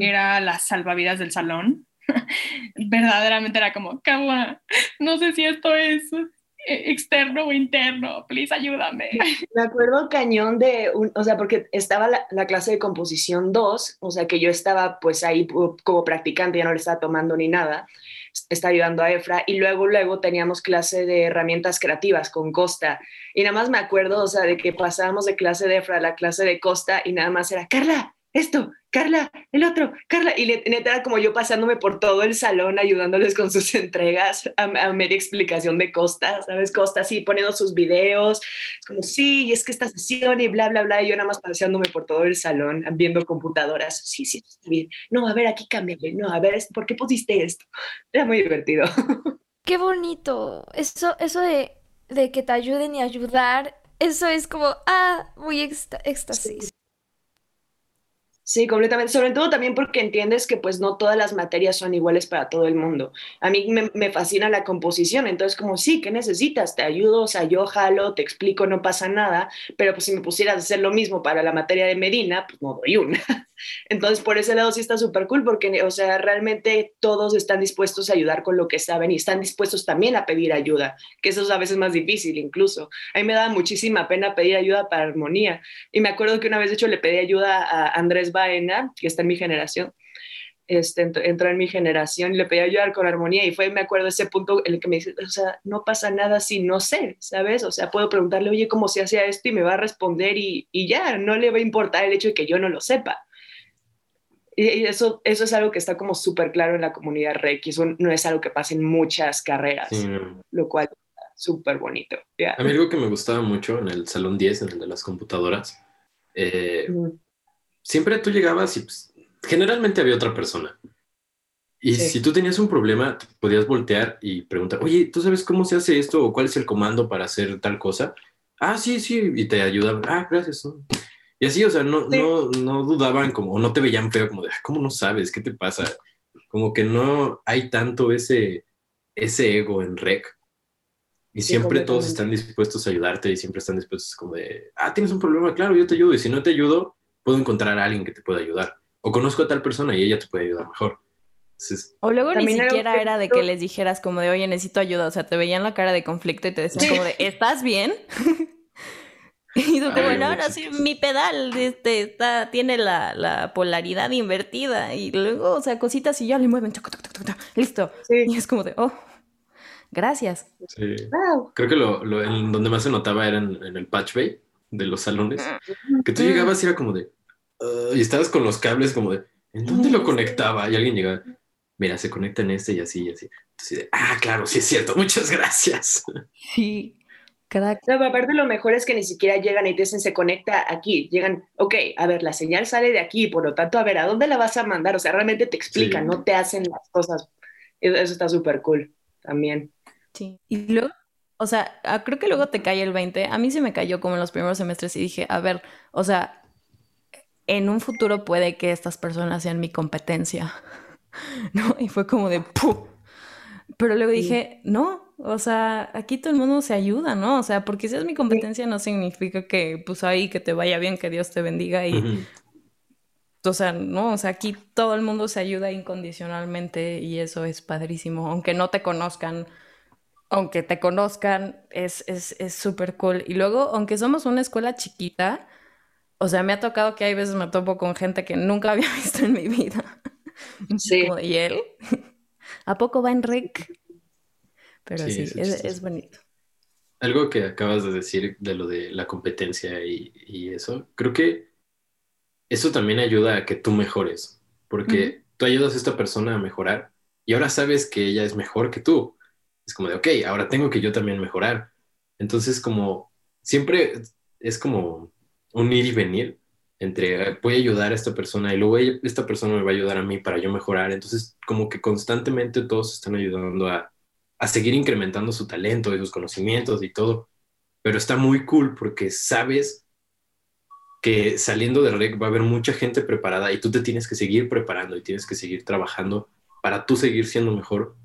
era la salvavidas del salón. Verdaderamente era como, Carla, no sé si esto es eh, externo o interno, please ayúdame. Me acuerdo cañón de, un, o sea, porque estaba la, la clase de composición 2, o sea, que yo estaba pues ahí como practicante, ya no le estaba tomando ni nada, estaba ayudando a Efra, y luego, luego teníamos clase de herramientas creativas con Costa, y nada más me acuerdo, o sea, de que pasábamos de clase de Efra a la clase de Costa, y nada más era, Carla, esto, Carla, el otro, Carla, y neta era como yo pasándome por todo el salón ayudándoles con sus entregas a, a media explicación de Costa, ¿sabes? Costa así poniendo sus videos, como, sí, y es que esta sesión y bla, bla, bla, y yo nada más paseándome por todo el salón, viendo computadoras, sí, sí, está bien, no, a ver, aquí cámbiale, no, a ver, ¿por qué pusiste esto? Era muy divertido. Qué bonito. Eso, eso de, de que te ayuden y ayudar, eso es como, ah, muy éxtasis. Sí, completamente. Sobre todo también porque entiendes que pues no todas las materias son iguales para todo el mundo. A mí me, me fascina la composición, entonces como, sí, ¿qué necesitas? Te ayudo, o sea, yo jalo, te explico, no pasa nada, pero pues si me pusieras a hacer lo mismo para la materia de Medina, pues no doy una. Entonces por ese lado sí está súper cool porque, o sea, realmente todos están dispuestos a ayudar con lo que saben y están dispuestos también a pedir ayuda, que eso es a veces más difícil incluso. A mí me daba muchísima pena pedir ayuda para armonía. Y me acuerdo que una vez, de hecho, le pedí ayuda a Andrés Baena, que está en mi generación. Este, ent- entró en mi generación y le pedí ayudar con armonía y fue, me acuerdo, ese punto en el que me dice, o sea, no pasa nada si no sé, ¿sabes? O sea, puedo preguntarle, oye, ¿cómo se hacía esto? Y me va a responder y, y ya, no le va a importar el hecho de que yo no lo sepa. Y eso, eso es algo que está como súper claro en la comunidad eso no es algo que pasa en muchas carreras, Sí, lo cual está súper bonito. ya. A mí algo que me gustaba mucho en el Salón 10, en el de las computadoras, eh, siempre tú llegabas y pues, generalmente había otra persona. Y Sí. si tú tenías un problema, te podías voltear y preguntar, oye, ¿tú sabes cómo se hace esto o cuál es el comando para hacer tal cosa? Ah, sí, sí, y te ayudaban. Ah, gracias. ¿no? Y así, o sea, no, Sí. no, no dudaban como, no te veían feo, como de, "Ah, ¿cómo no sabes? ¿Qué te pasa? Como que no hay tanto ese, ese ego en rec. Y Sí, siempre todos están dispuestos a ayudarte y siempre están dispuestos como de, ah, tienes un problema, claro, yo te ayudo. Y si no te ayudo, puedo encontrar a alguien que te pueda ayudar. O conozco a tal persona y ella te puede ayudar mejor. Entonces, O luego ni siquiera que- era de que les dijeras como de, oye, necesito ayuda. O sea, te veían la cara de conflicto y te decían como de, ¿estás bien? y tú como, no, no, sí, chistoso. mi pedal este, está, tiene la, la polaridad invertida. Y luego, o sea, cositas y ya le mueven. listo. Sí. Y es como de, oh, gracias. sí. Wow. Creo que lo, lo- en donde más se notaba era en, en el patch bay de los salones. Que tú Mm. llegabas y era como de, "Ah", y estabas con los cables como de, ¿en dónde lo conectaba? Y alguien llegaba, mira, se conecta en este y así y así. Entonces, ah, claro, sí es cierto, muchas gracias. Sí, crack. No, pero aparte lo mejor es que ni siquiera llegan y te dicen se conecta aquí. Llegan, ok, a ver, la señal sale de aquí, por lo tanto, a ver, ¿a dónde la vas a mandar? O sea, realmente te explican, Sí. no te hacen las cosas. Eso, eso está súper cool también. Sí. Y luego, o sea, ah, creo que luego te cae el 20. A mí se me cayó como en los primeros semestres y dije, a ver, o sea, en un futuro puede que estas personas sean mi competencia, ¿no? Y fue como de, ¡pum! Pero luego Sí. dije, no, o sea, aquí todo el mundo se ayuda, ¿no? O sea, porque seas mi competencia no significa que, pues ahí, que te vaya bien, que Dios te bendiga y o sea, no, o sea, aquí todo el mundo se ayuda incondicionalmente y eso es padrísimo, aunque no te conozcan, aunque te conozcan, es súper es, cool. Y luego, aunque somos una escuela chiquita, o sea, me ha tocado que hay veces me topo con gente que nunca había visto en mi vida. Sí. ¿y él? ¿A poco va en REC? Pero sí, es, bonito. Algo que acabas de decir de lo de la competencia y, y eso, creo que eso también ayuda a que tú mejores, porque tú ayudas a esta persona a mejorar y ahora sabes que ella es mejor que tú. Es como de, ok, ahora tengo que yo también mejorar. Entonces, como siempre es como un ir y venir entre voy a ayudar a esta persona y luego esta persona me va a ayudar a mí para yo mejorar. Entonces, como que constantemente todos están ayudando a, a seguir incrementando su talento y sus conocimientos y todo. Pero está muy cool porque sabes que saliendo de REC va a haber mucha gente preparada y tú te tienes que seguir preparando y tienes que seguir trabajando para tú seguir siendo mejor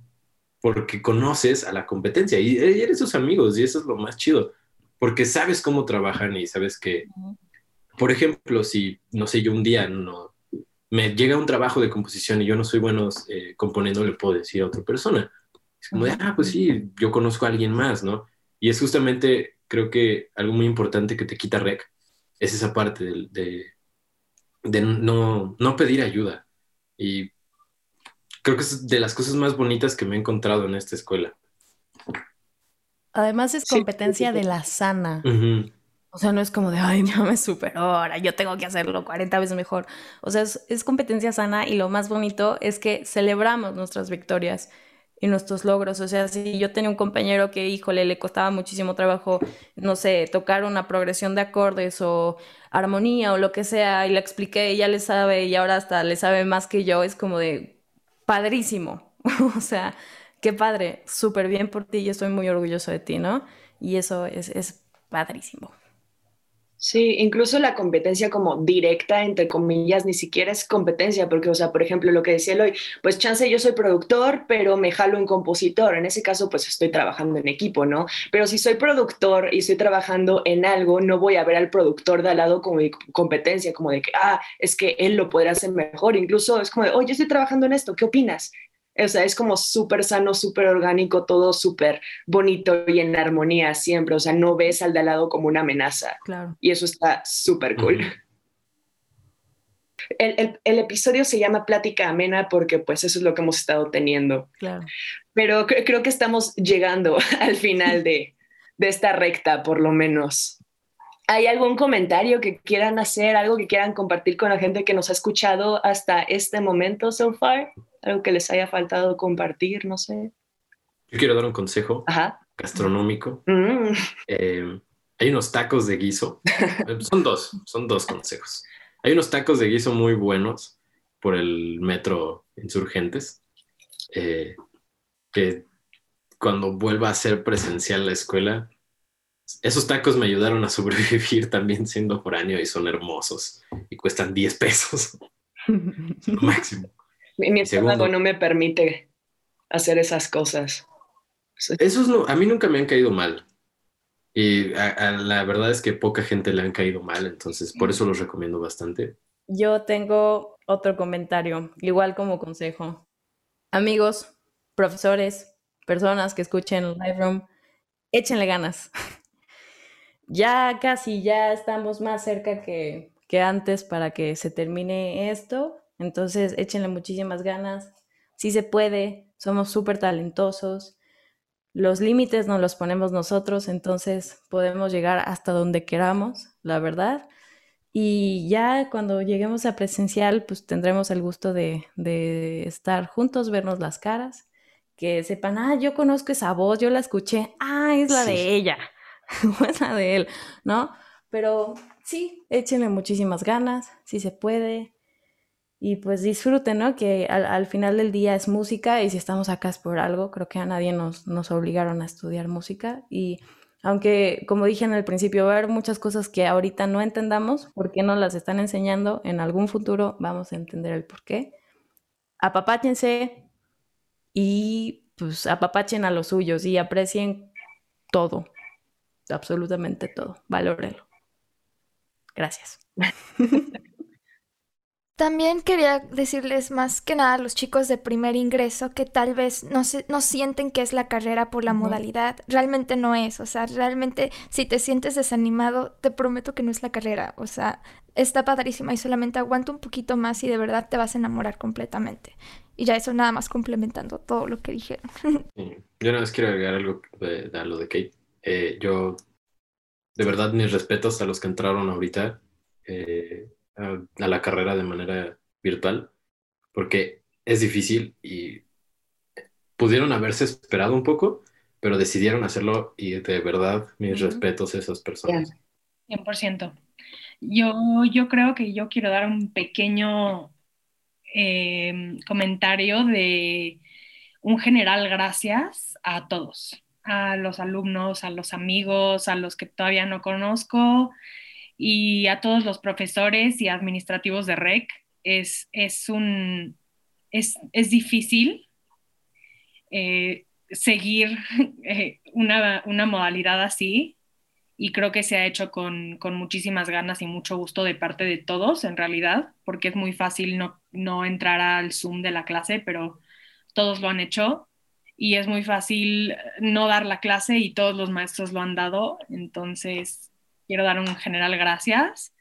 porque conoces a la competencia y eres sus amigos y eso es lo más chido, porque sabes cómo trabajan y sabes que, por ejemplo, si, no sé, yo un día no, me llega un trabajo de composición y yo no soy bueno eh, componiendo, le puedo decir a otra persona. Es como de, ah, pues sí, yo conozco a alguien más, ¿no? Y es justamente, creo que algo muy importante que te quita REC es esa parte de, de, no, no, pedir ayuda. Y creo que es de las cosas más bonitas que me he encontrado en esta escuela. Además es competencia de la sana. O sea, no es como de, ay, no me superó, ahora yo tengo que hacerlo 40 veces mejor. O sea, es, es competencia sana y lo más bonito es que celebramos nuestras victorias y nuestros logros. O sea, si yo tenía un compañero que, híjole, le costaba muchísimo trabajo, no sé, tocar una progresión de acordes o armonía o lo que sea, y le expliqué, ella le sabe y ahora hasta le sabe más que yo, es como de padrísimo. o sea, qué padre, súper bien por ti, yo estoy muy orgulloso de ti, ¿no? Y eso es, es padrísimo. Sí, incluso la competencia como directa, entre comillas, ni siquiera es competencia, porque, o sea, por ejemplo, lo que decía Eloy, pues chance yo soy productor, pero me jalo en compositor. En ese caso, pues estoy trabajando en equipo, ¿no? Pero si soy productor y estoy trabajando en algo, no voy a ver al productor de al lado como de competencia, como de que, ah, es que él lo podrá hacer mejor. Incluso es como de, oye, estoy trabajando en esto, ¿qué opinas? O sea, es como súper sano, súper orgánico, todo súper bonito y en armonía siempre. O sea, no ves al de al lado como una amenaza. Claro. Y eso está súper cool. el, episodio se llama Plática Amena porque pues eso es lo que hemos estado teniendo. Claro. Pero creo que estamos llegando al final de, de esta recta, por lo menos. ¿Hay algún comentario que quieran hacer, algo que quieran compartir con la gente que nos ha escuchado hasta este momento so far? algo que les haya faltado compartir, no sé. Yo quiero dar un consejo gastronómico. Mm. Eh, hay unos tacos de guiso. Eh, son dos, son dos consejos. Hay unos tacos de guiso muy buenos por el metro Insurgentes, eh, que cuando vuelva a ser presencial la escuela, esos tacos me ayudaron a sobrevivir también siendo foráneo y son hermosos y cuestan 10 pesos. máximo. Mi, estómago no me permite hacer esas cosas. Esos no, a mí nunca me han caído mal. Y la verdad es que poca gente le han caído mal, entonces por eso los recomiendo bastante. Yo tengo otro comentario, igual como consejo. Amigos, profesores, personas que escuchen Live Room, échenle ganas. ya casi, ya estamos más cerca que, que antes para que se termine esto. Entonces, échenle muchísimas ganas. Si se puede, somos súper talentosos. Los límites nos los ponemos nosotros, entonces podemos llegar hasta donde queramos, la verdad. Y ya cuando lleguemos a presencial, pues tendremos el gusto de, de estar juntos, vernos las caras, que sepan, ah, yo conozco esa voz, yo la escuché, ah, es la de ella, de él, ¿no? Pero sí, échenle muchísimas ganas, si se puede, y pues disfruten, ¿no? Que al, final del día es música y si estamos acá es por algo, creo que a nadie nos, nos obligaron a estudiar música y aunque como dije en el principio, va a haber muchas cosas que ahorita no entendamos, ¿por qué no las están enseñando? En algún futuro vamos a entender el por qué. Apapáchense y pues apapachen a los suyos y aprecien todo, absolutamente todo, valórenlo. Gracias. También quería decirles más que nada a los chicos de primer ingreso que tal vez no, se, no sienten que es la carrera por la modalidad. Realmente no es. O sea, realmente si te sientes desanimado, te prometo que no es la carrera. O sea, está padrísima y solamente aguanta un poquito más y de verdad te vas a enamorar completamente. Y ya eso nada más complementando todo lo que dijeron. Yo nada más quiero agregar algo de, a lo de Kate. Eh, yo, de verdad, mis respetos a los que entraron ahorita. Eh, a, la carrera de manera virtual, porque es difícil y pudieron haberse esperado un poco, pero decidieron hacerlo y de verdad mis respetos a esas personas. 100%. Yo, yo creo que yo quiero dar un pequeño em, comentario de un general gracias a todos, a los alumnos, a los amigos, a los que todavía no conozco, y a todos los profesores y administrativos de REC. Es, es, un, es, es difícil eh, seguir eh, una, una, modalidad así y creo que se ha hecho con, con, muchísimas ganas y mucho gusto de parte de todos en realidad, porque es muy fácil no, no entrar al Zoom de la clase, pero todos lo han hecho y es muy fácil no dar la clase y todos los maestros lo han dado, entonces quiero dar un general gracias.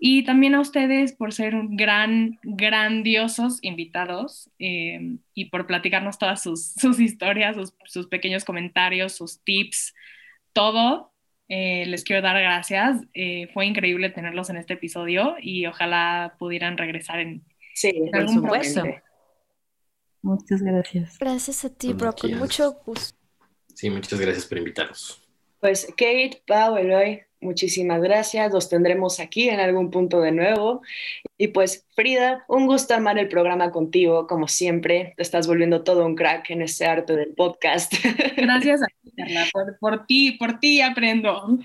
Y también a ustedes por ser un gran, grandiosos invitados eh, y por platicarnos todas sus, sus historias, sus, sus, pequeños comentarios, sus tips, todo. Eh, les quiero dar gracias. Eh, fue increíble tenerlos en este episodio y ojalá pudieran regresar en, sí, algún supuesto. Muchas gracias. Gracias a ti, Bro, con mucho gusto. Sí, muchas gracias por invitarnos. Pues Kate, Pau, Eloy, Muchísimas gracias, los tendremos aquí en algún punto de nuevo. Y pues Frida, un gusto armar el programa contigo, como siempre. Te estás volviendo todo un crack en ese arte del podcast. Gracias a ti, Carla, por, por ti, por ti aprendo.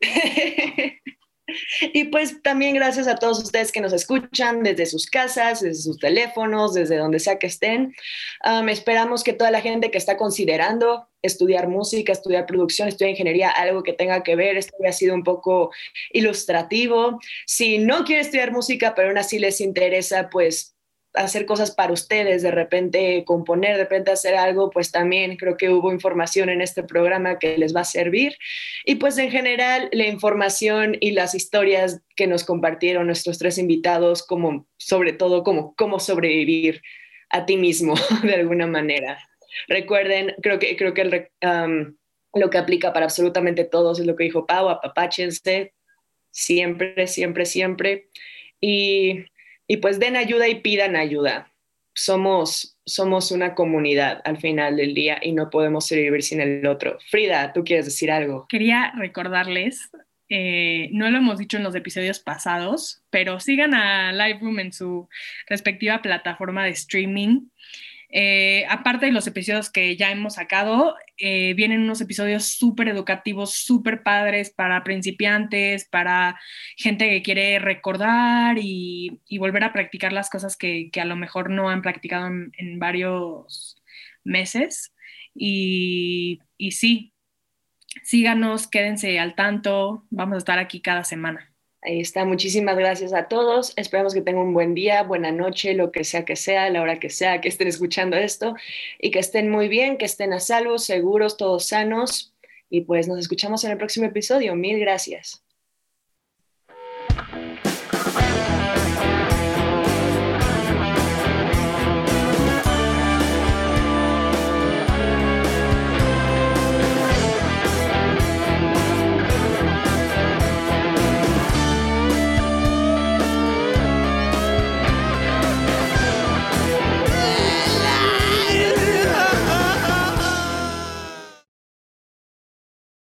Y pues también gracias a todos ustedes que nos escuchan desde sus casas, desde sus teléfonos, desde donde sea que estén. esperamos que toda la gente que está considerando estudiar música, estudiar producción, estudiar ingeniería, algo que tenga que ver, esto ha sido un poco ilustrativo. Si no quiere estudiar música, pero aún así les interesa, pues hacer cosas para ustedes, de repente componer, de repente hacer algo, pues también creo que hubo información en este programa que les va a servir. Y pues en general la información y las historias que nos compartieron nuestros tres invitados, como sobre todo como cómo sobrevivir a ti mismo de alguna manera. Recuerden, creo que, creo que lo que aplica para absolutamente todos es lo que dijo Pau, apapáchense siempre, siempre, siempre. Y y pues den ayuda y pidan ayuda. Somos, somos una comunidad al final del día y no podemos vivir sin el otro. Frida, ¿tú quieres decir algo? Quería recordarles, eh, no lo hemos dicho en los episodios pasados, pero sigan a Lightroom en su respectiva plataforma de streaming eh, aparte de los episodios que ya hemos sacado, eh, vienen unos episodios súper educativos, súper padres para principiantes, para gente que quiere recordar y, volver a practicar las cosas que, a lo mejor no han practicado en, varios meses. Y, y sí, síganos, quédense al tanto, vamos a estar aquí cada semana. Ahí está, muchísimas gracias a todos. Esperamos que tengan un buen día, buena noche, lo que sea que sea, la hora que sea que estén escuchando esto y que estén muy bien, que estén a salvo, seguros, todos sanos. Y pues nos escuchamos en el próximo episodio. Mil gracias.